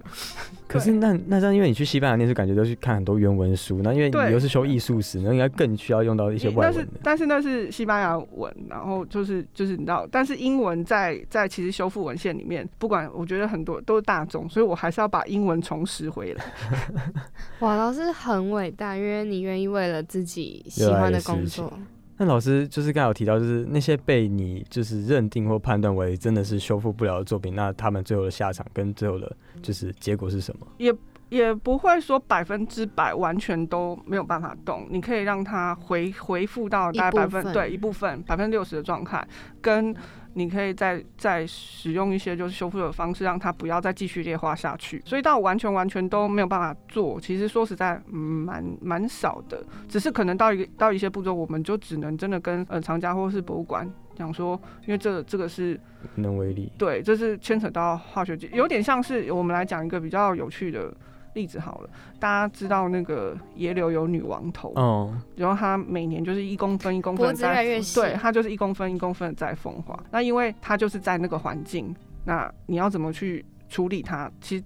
可是那那这样，因为你去西班牙念书，感觉都去看很多原文书，那因为你又是修艺术史，那应该更需要用到一些外文。但是但是那是西班牙文，然后就是就是你知道，但是英文在在其实修复文献里面，不管我觉得很多都是大众，所以我还是要把英文重拾回来。哇，老师很伟大，因为你愿意为了自己喜欢的工作。那老师就是刚才有提到，就是那些被你就是认定或判断为真的是修复不了的作品，那他们最后的下场跟最后的就是结果是什么？也也不会说百分之百完全都没有办法动，你可以让它回回复到大概百分对一部分百分之六十的状态跟。你可以再再使用一些就是修复的方式，让它不要再继续劣化下去。所以到完全完全都没有办法做，其实说实在，嗯蛮蛮少的。只是可能到一个到一些步骤，我们就只能真的跟呃藏家或是博物馆讲说，因为这这个是无能为力。对，这是牵扯到化学有点像是我们来讲一个比较有趣的。例子好了，大家知道那个野柳有女王头，哦，然后它每年就是一公分一公分在，对，它就是一公分一公分在风化。那因为它就是在那个环境，那你要怎么去处理它？其实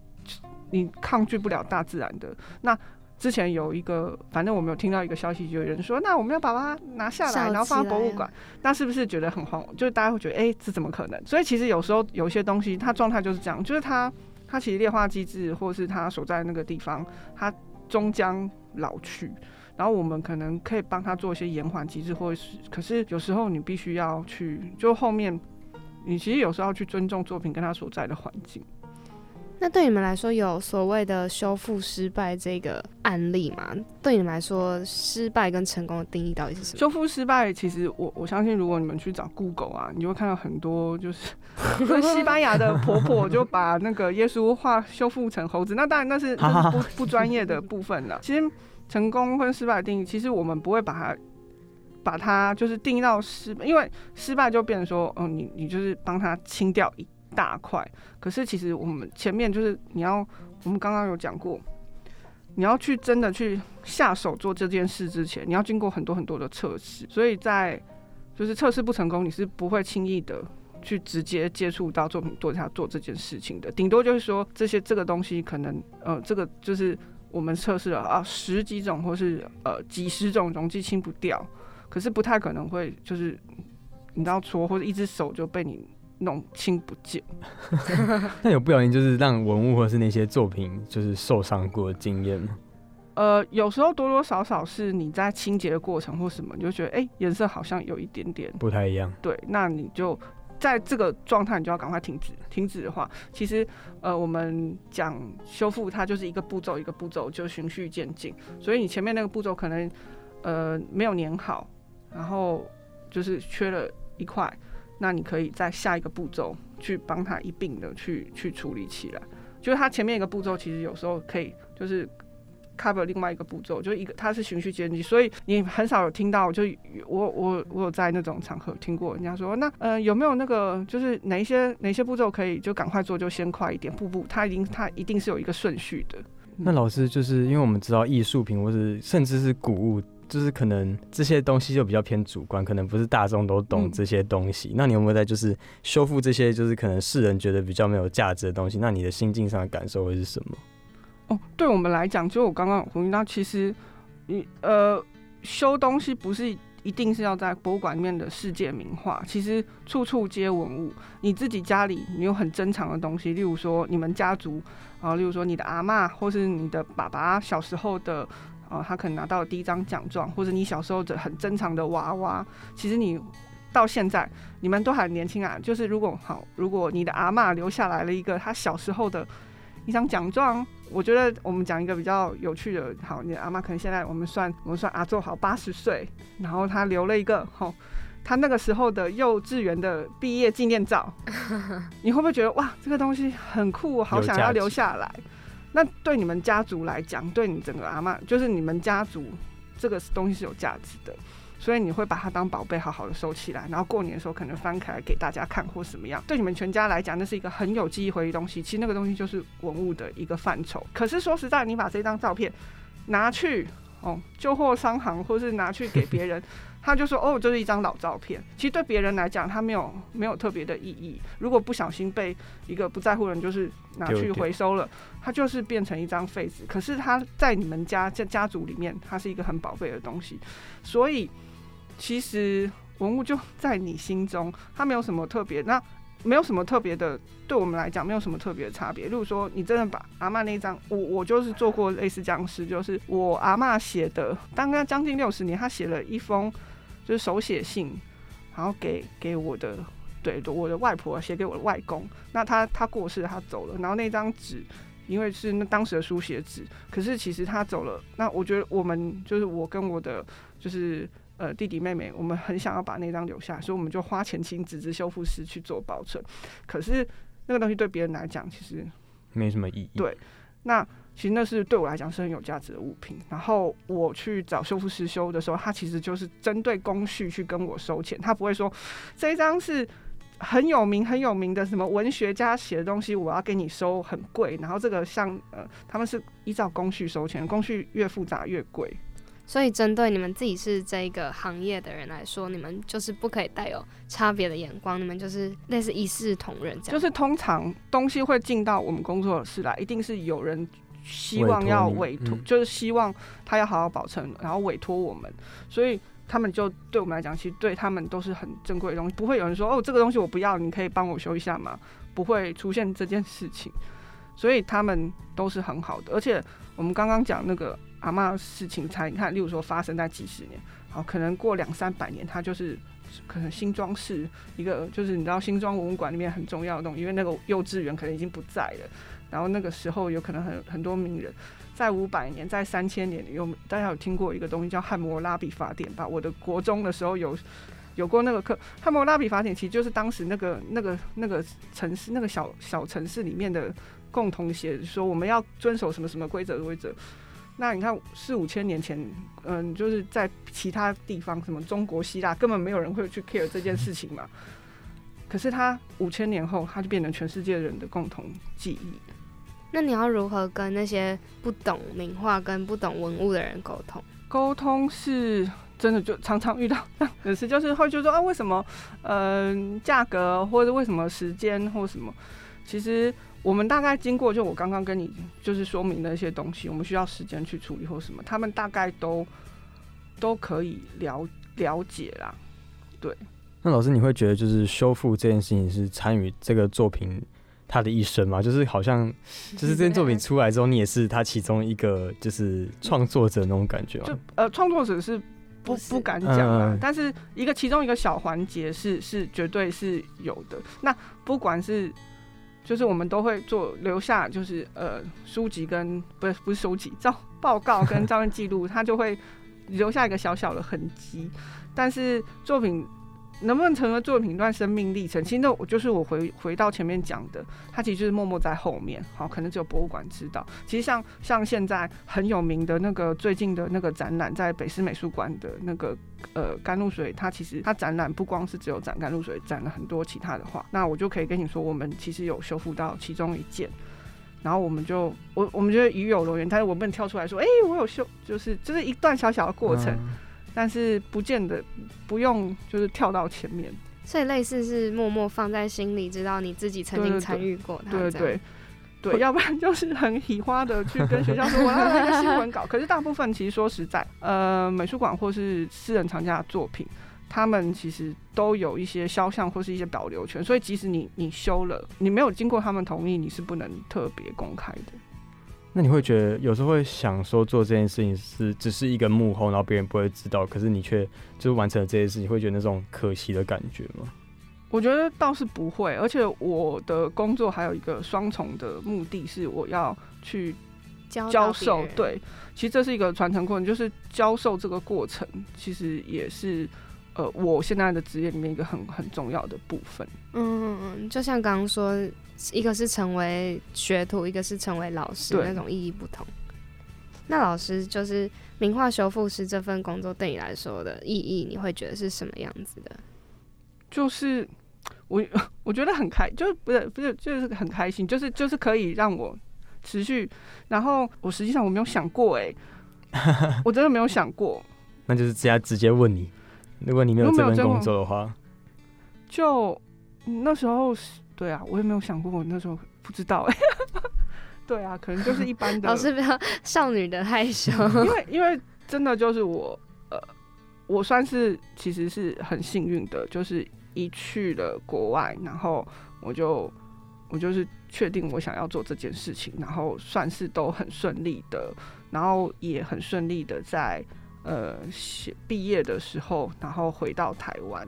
你抗拒不了大自然的。那之前有一个，反正我们有听到一个消息，就有人说，那我们要把它拿下来，然后放在博物馆。那是不是觉得很荒？就是大家会觉得，哎，这怎么可能？所以其实有时候有些东西，它状态就是这样，就是它。它其实劣化机制，或是它所在那个地方，它终将老去。然后我们可能可以帮他做一些延缓机制，或是，可是有时候你必须要去，就后面你其实有时候要去尊重作品跟它所在的环境。那对你们来说，有所谓的修复失败这个案例吗？对你们来说，失败跟成功的定义到底是什么？修复失败，其实我我相信，如果你们去找 Google 啊，你就会看到很多，就是西班牙的婆婆就把那个耶稣画修复成猴子。那当然那是那是不 不专业的部分了。其实成功跟失败的定义，其实我们不会把它把它就是定义到失，因为失败就变成说，哦，你你就是帮他清掉一。大块，可是其实我们前面就是你要，我们刚刚有讲过，你要去真的去下手做这件事之前，你要经过很多很多的测试，所以在就是测试不成功，你是不会轻易的去直接接触到作品对他做这件事情的，顶多就是说这些这个东西可能呃这个就是我们测试了啊十几种或是呃几十种溶剂清不掉，可是不太可能会就是你知道搓或者一只手就被你。弄清不见，那有不小心就是让文物或是那些作品就是受伤过的经验吗？呃，有时候多多少少是你在清洁的过程或什么，你就觉得哎，颜色好像有一点点不太一样。对，那你就在这个状态，你就要赶快停止。停止的话，其实呃，我们讲修复，它就是一个步骤一个步骤就循序渐进，所以你前面那个步骤可能呃没有粘好，然后就是缺了一块。那你可以在下一个步骤去帮他一并的去去处理起来，就是他前面一个步骤其实有时候可以就是 cover 另外一个步骤，就一个它是循序渐进，所以你很少有听到，就我我我有在那种场合听过人家说，那呃有没有那个就是哪一些哪些步骤可以就赶快做就先快一点，步步它一定它一定是有一个顺序的。那老师就是因为我们知道艺术品或是甚至是古物。就是可能这些东西就比较偏主观，可能不是大众都懂这些东西。那你有没有在就是修复这些就是可能世人觉得比较没有价值的东西？那你的心境上的感受会是什么？哦，对我们来讲，就我刚刚回应到，其实你呃修东西不是一定是要在博物馆里面的世界名画，其实处处皆文物。你自己家里你有很珍藏的东西，例如说你们家族啊，例如说你的阿妈或是你的爸爸小时候的。哦，他可能拿到第一张奖状，或者你小时候的很珍藏的娃娃，其实你到现在你们都还年轻啊。就是如果好，如果你的阿妈留下来了一个他小时候的一张奖状，我觉得我们讲一个比较有趣的，好，你的阿妈可能现在我们算我们算阿做好八十岁，然后他留了一个好，他那个时候的幼稚园的毕业纪念照，你会不会觉得哇，这个东西很酷，好想要留下来？那对你们家族来讲，对你整个阿妈，就是你们家族这个东西是有价值的。所以你会把它当宝贝好好的收起来，然后过年的时候可能翻开来给大家看或什么样。对你们全家来讲，那是一个很有记忆回忆东西。其实那个东西就是文物的一个范畴。可是说实在，你把这张照片拿去哦旧货商行，或是拿去给别人。他就说：“哦，这是一张老照片。其实对别人来讲，他没有没有特别的意义。如果不小心被一个不在乎人就是拿去回收了，它就是变成一张废纸。可是他在你们家家家族里面，它是一个很宝贝的东西。所以其实文物就在你心中，它没有什么特别。那。”没有什么特别的，对我们来讲没有什么特别的差别。例如说，你真的把阿妈那张，我我就是做过类似这样事，就是我阿妈写的，大概将近六十年，他写了一封就是手写信，然后给给我的，对，我的外婆写给我的外公。那他他过世，他走了，然后那张纸，因为是那当时的书写纸，可是其实他走了。那我觉得我们就是我跟我的就是。呃，弟弟妹妹，我们很想要把那张留下，所以我们就花钱请纸质修复师去做保存。可是那个东西对别人来讲，其实没什么意义。对，那其实那是对我来讲是很有价值的物品。然后我去找修复师修的时候，他其实就是针对工序去跟我收钱，他不会说这一张是很有名很有名的什么文学家写的东西，我要给你收很贵。然后这个像呃，他们是依照工序收钱，工序越复杂越贵。所以，针对你们自己是这个行业的人来说，你们就是不可以带有差别的眼光，你们就是类似一视同仁这样。就是通常东西会进到我们工作室来，一定是有人希望要委托，就是希望他要好好保存，然后委托我们。所以他们就对我们来讲，其实对他们都是很珍贵的东西，不会有人说哦，这个东西我不要，你可以帮我修一下吗？不会出现这件事情。所以他们都是很好的，而且我们刚刚讲那个。阿妈事情才你看，例如说发生在几十年，好，可能过两三百年，它就是可能新庄是一个，就是你知道新庄文物馆里面很重要的东西，因为那个幼稚园可能已经不在了。然后那个时候有可能很很多名人，在五百年，在三千年，有大家有听过一个东西叫汉谟拉比法典吧？我的国中的时候有有过那个课，汉谟拉比法典其实就是当时那个那个那个城市那个小小城市里面的共同写说我们要遵守什么什么规则的规则。那你看四五千年前，嗯，就是在其他地方，什么中国、希腊，根本没有人会去 care 这件事情嘛。可是它五千年后，它就变成全世界人的共同记忆。那你要如何跟那些不懂名画、跟不懂文物的人沟通？沟通是真的就常常遇到这样的事，就是会就说啊，为什么，嗯，价格或者为什么时间或什么，其实。我们大概经过，就我刚刚跟你就是说明的一些东西，我们需要时间去处理或什么，他们大概都都可以了了解啦。对，那老师你会觉得就是修复这件事情是参与这个作品他的一生吗？就是好像 就是这件作品出来之后，你也是他其中一个就是创作者那种感觉吗？就呃，创作者是不不敢讲啊，但是一个其中一个小环节是是绝对是有的。那不管是就是我们都会做留下，就是呃书籍跟不是不是书籍照报告跟 照片记录，它就会留下一个小小的痕迹，但是作品。能不能成为作品一段生命历程？其实那我就是我回回到前面讲的，它其实就是默默在后面，好，可能只有博物馆知道。其实像像现在很有名的那个最近的那个展览，在北师美术馆的那个呃甘露水，它其实它展览不光是只有展甘露水，展了很多其他的画。那我就可以跟你说，我们其实有修复到其中一件，然后我们就我我们觉得与有荣焉，但是我不能跳出来说，哎，我有修，就是就是一段小小的过程。但是不见得不用，就是跳到前面。所以类似是默默放在心里，知道你自己曾经参与过。对对对，要不然就是很喜欢的去跟学校说我要那个新闻稿。可是大部分其实说实在，呃，美术馆或是私人藏家的作品，他们其实都有一些肖像或是一些保留权，所以即使你你修了，你没有经过他们同意，你是不能特别公开的。那你会觉得有时候会想说做这件事情是只是一个幕后，然后别人不会知道，可是你却就是完成了这件事情，会觉得那种可惜的感觉吗？我觉得倒是不会，而且我的工作还有一个双重的目的是我要去教授。对，其实这是一个传承过程，就是教授这个过程，其实也是呃我现在的职业里面一个很很重要的部分。嗯嗯嗯，就像刚刚说。一个是成为学徒，一个是成为老师，那种意义不同。那老师就是名画修复师这份工作对你来说的意义，你会觉得是什么样子的？就是我 我觉得很开，就是不是不是就是很开心，就是就是可以让我持续。然后我实际上我没有想过，哎，我真的没有想过。那就是直接直接问你，如果你没有这份工作的话，就那时候是，对啊，我也没有想过，我那时候不知道，哎，对啊，可能就是 一般的。老师比较少女的害羞，因为因为真的就是我，呃，我算是其实是很幸运的，就是一去了国外，然后我就我就是确定我想要做这件事情，然后算是都很顺利的，然后也很顺利的在。呃，写毕业的时候，然后回到台湾，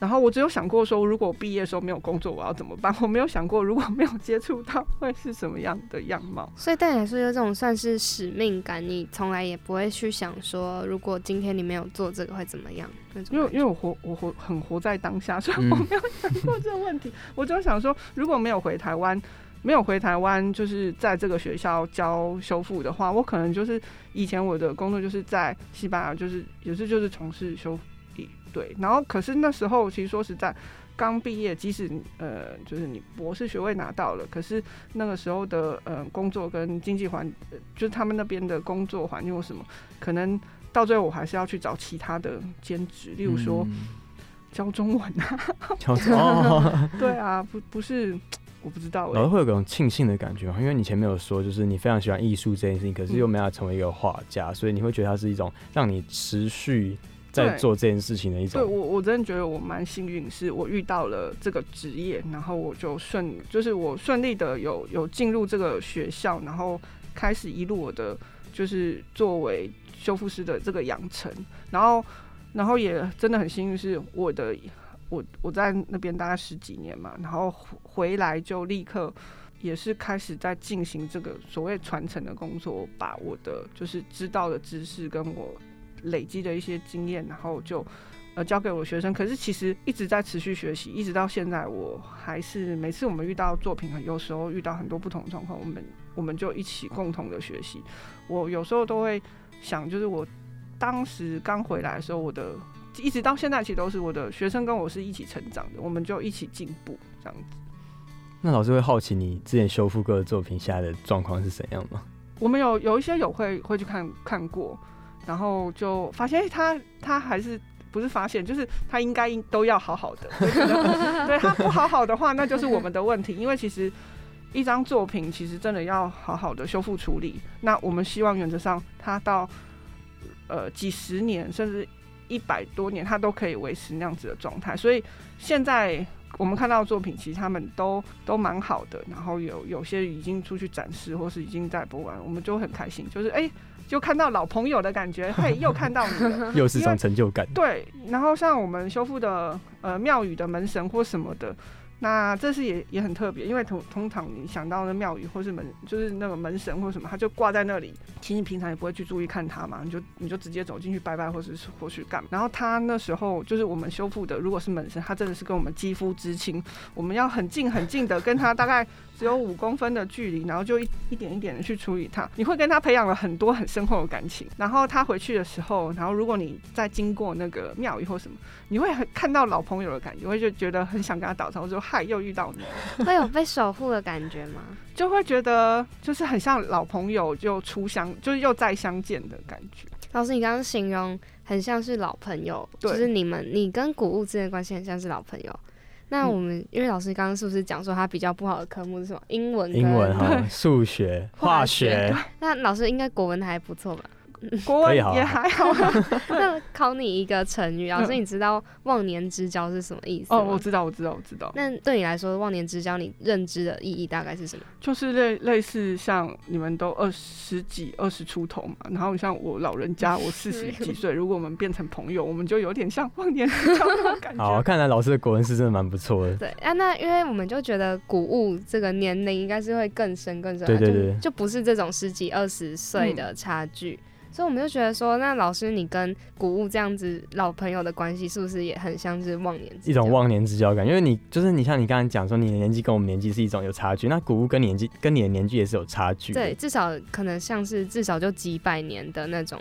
然后我只有想过说，如果毕业的时候没有工作，我要怎么办？我没有想过，如果没有接触到，会是什么样的样貌。所以对你来说，有这种算是使命感，你从来也不会去想说，如果今天你没有做这个会怎么样？因为因为我活我活很活在当下，所以我没有想过这个问题。我就想说，如果没有回台湾。没有回台湾，就是在这个学校教修复的话，我可能就是以前我的工作就是在西班牙，就是也是就是从事修复。对，然后可是那时候其实说实在，刚毕业，即使呃就是你博士学位拿到了，可是那个时候的呃工作跟经济环，就是他们那边的工作环境或什么，可能到最后我还是要去找其他的兼职，例如说教中文啊，教中文 对啊，不不是。我不知道，老师会有种庆幸的感觉嘛？因为你前面有说，就是你非常喜欢艺术这件事情，可是又没有成为一个画家，所以你会觉得它是一种让你持续在做这件事情的一种。对我，我真的觉得我蛮幸运，是我遇到了这个职业，然后我就顺，就是我顺利的有有进入这个学校，然后开始一路我的就是作为修复师的这个养成，然后然后也真的很幸运，是我的。我我在那边大概十几年嘛，然后回来就立刻也是开始在进行这个所谓传承的工作，把我的就是知道的知识跟我累积的一些经验，然后就呃教给我学生。可是其实一直在持续学习，一直到现在，我还是每次我们遇到作品，有时候遇到很多不同的状况，我们我们就一起共同的学习。我有时候都会想，就是我当时刚回来的时候，我的。一直到现在，其实都是我的学生跟我是一起成长的，我们就一起进步这样子。那老师会好奇你之前修复过的作品现在的状况是怎样吗？我们有有一些有会会去看看过，然后就发现他他还是不是发现，就是他应该都要好好的。对他不好好的话，那就是我们的问题。因为其实一张作品其实真的要好好的修复处理。那我们希望原则上它到呃几十年甚至。一百多年，它都可以维持那样子的状态，所以现在我们看到的作品，其实他们都都蛮好的。然后有有些已经出去展示，或是已经在播完，我们就很开心，就是哎，就看到老朋友的感觉，嘿，又看到你了，又是种成就感。对，然后像我们修复的呃庙宇的门神或什么的。那这是也也很特别，因为通通常你想到的庙宇或是门，就是那个门神或什么，他就挂在那里。其实你平常也不会去注意看他嘛，你就你就直接走进去拜拜，或者是或去干。然后他那时候就是我们修复的，如果是门神，他真的是跟我们肌肤之亲，我们要很近很近的跟他大概。只有五公分的距离，然后就一一点一点的去处理它。你会跟他培养了很多很深厚的感情。然后他回去的时候，然后如果你再经过那个庙宇或什么，你会很看到老朋友的感觉，会就觉得很想跟他打招呼，说嗨，又遇到你，会 有被守护的感觉吗？就会觉得就是很像老朋友就初相，就是又再相见的感觉。老师，你刚刚形容很像是老朋友，就是你们你跟古物之间的关系很像是老朋友。那我们因为老师刚刚是不是讲说他比较不好的科目是什么？英文、英文哈、数学、化学。那老师应该国文还不错吧？国文也还好。那考你一个成语，老师，你知道忘年之交是什么意思哦，我知道，我知道，我知道。那对你来说，忘年之交你认知的意义大概是什么？就是类类似像你们都二十几、二十出头嘛，然后像我老人家，我四十几岁，如果我们变成朋友，我们就有点像忘年之交那种感觉。好，看来老师的国文是真的蛮不错的。对啊，那因为我们就觉得古物这个年龄应该是会更深更深，对对对，就不是这种十几二十岁的差距。所以我们就觉得说，那老师你跟古物这样子老朋友的关系，是不是也很像是忘年一种忘年之交感？因为你就是你像你刚才讲说，你的年纪跟我们年纪是一种有差距，那古物跟年纪跟你的年纪也是有差距。对，至少可能像是至少就几百年的那种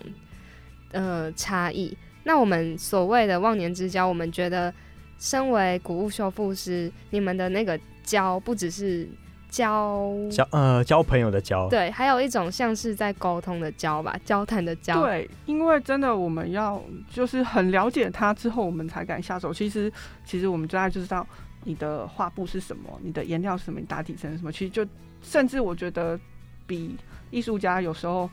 呃差异。那我们所谓的忘年之交，我们觉得身为古物修复师，你们的那个交不只是。交交呃交朋友的交，对，还有一种像是在沟通的交吧，交谈的交。对，因为真的我们要就是很了解他之后，我们才敢下手。其实其实我们大概就知道你的画布是什么，你的颜料是什么，你打底层什么。其实就甚至我觉得比艺术家有时候，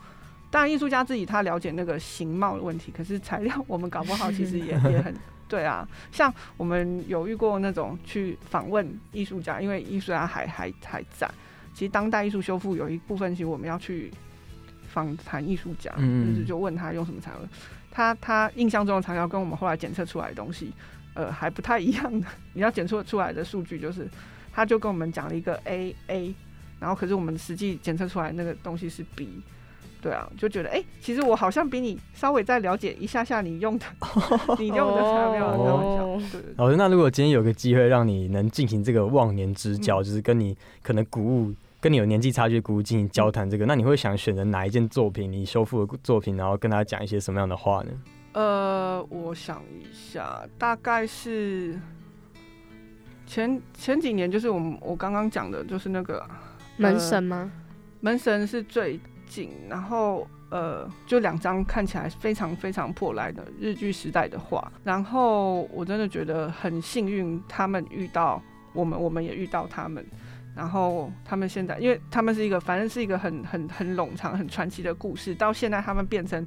当然艺术家自己他了解那个形貌的问题，可是材料我们搞不好其实也 也很。对啊，像我们有遇过那种去访问艺术家，因为艺术家还还还在。其实当代艺术修复有一部分，其实我们要去访谈艺术家，就是就问他用什么材料，他他印象中的材料跟我们后来检测出来的东西，呃，还不太一样的。你要检测出来的数据就是，他就跟我们讲了一个 A A，然后可是我们实际检测出来那个东西是 B。对啊，就觉得哎，其实我好像比你稍微再了解一下下你用的，你用的材料那么对。老师，那如果今天有个机会让你能进行这个忘年之交，就是跟你可能古物跟你有年纪差距的古物进行交谈，这个，那你会想选择哪一件作品？你修复的作品，然后跟他讲一些什么样的话呢？呃，我想一下，大概是前前几年，就是我们我刚刚讲的，就是那个门神吗？门神是最。然后呃，就两张看起来非常非常破烂的日剧时代的画，然后我真的觉得很幸运，他们遇到我们，我们也遇到他们，然后他们现在，因为他们是一个，反正是一个很很很冗长、很传奇的故事，到现在他们变成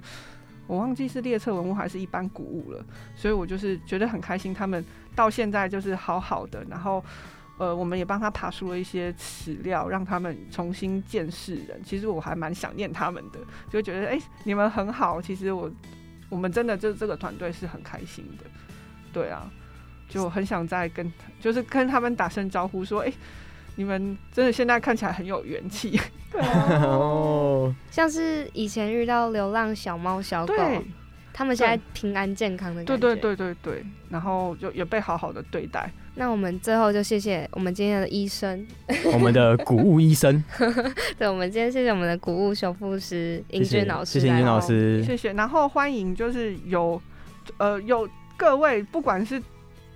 我忘记是列册文物还是一般古物了，所以我就是觉得很开心，他们到现在就是好好的，然后。呃，我们也帮他爬出了一些史料，让他们重新见世人。其实我还蛮想念他们的，就觉得哎，你们很好。其实我，我们真的就这个团队是很开心的，对啊，就很想再跟，就是跟他们打声招呼，说哎，你们真的现在看起来很有元气，对哦，像是以前遇到流浪小猫小狗。他们现在平安健康的感觉，对对对对对，然后就也被好好的对待。那我们最后就谢谢我们今天的医生，我们的古物医生。对，我们今天谢谢我们的古物修复师英俊老师，谢谢英俊老师，谢谢。然后欢迎就是有呃有各位不管是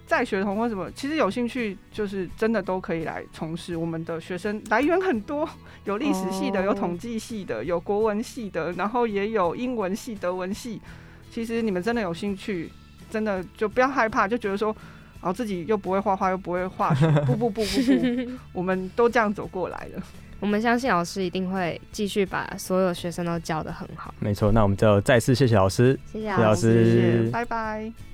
在学童或什么，其实有兴趣就是真的都可以来从事。我们的学生来源很多，有历史系的，有统计系的，有国文系的，然后也有英文系、德文系。其实你们真的有兴趣，真的就不要害怕，就觉得说，然后自己又不会画画，又不会画，不不不不不，我们都这样走过来的。我们相信老师一定会继续把所有学生都教得很好。没错，那我们就再次谢谢老师，谢谢老师，拜拜。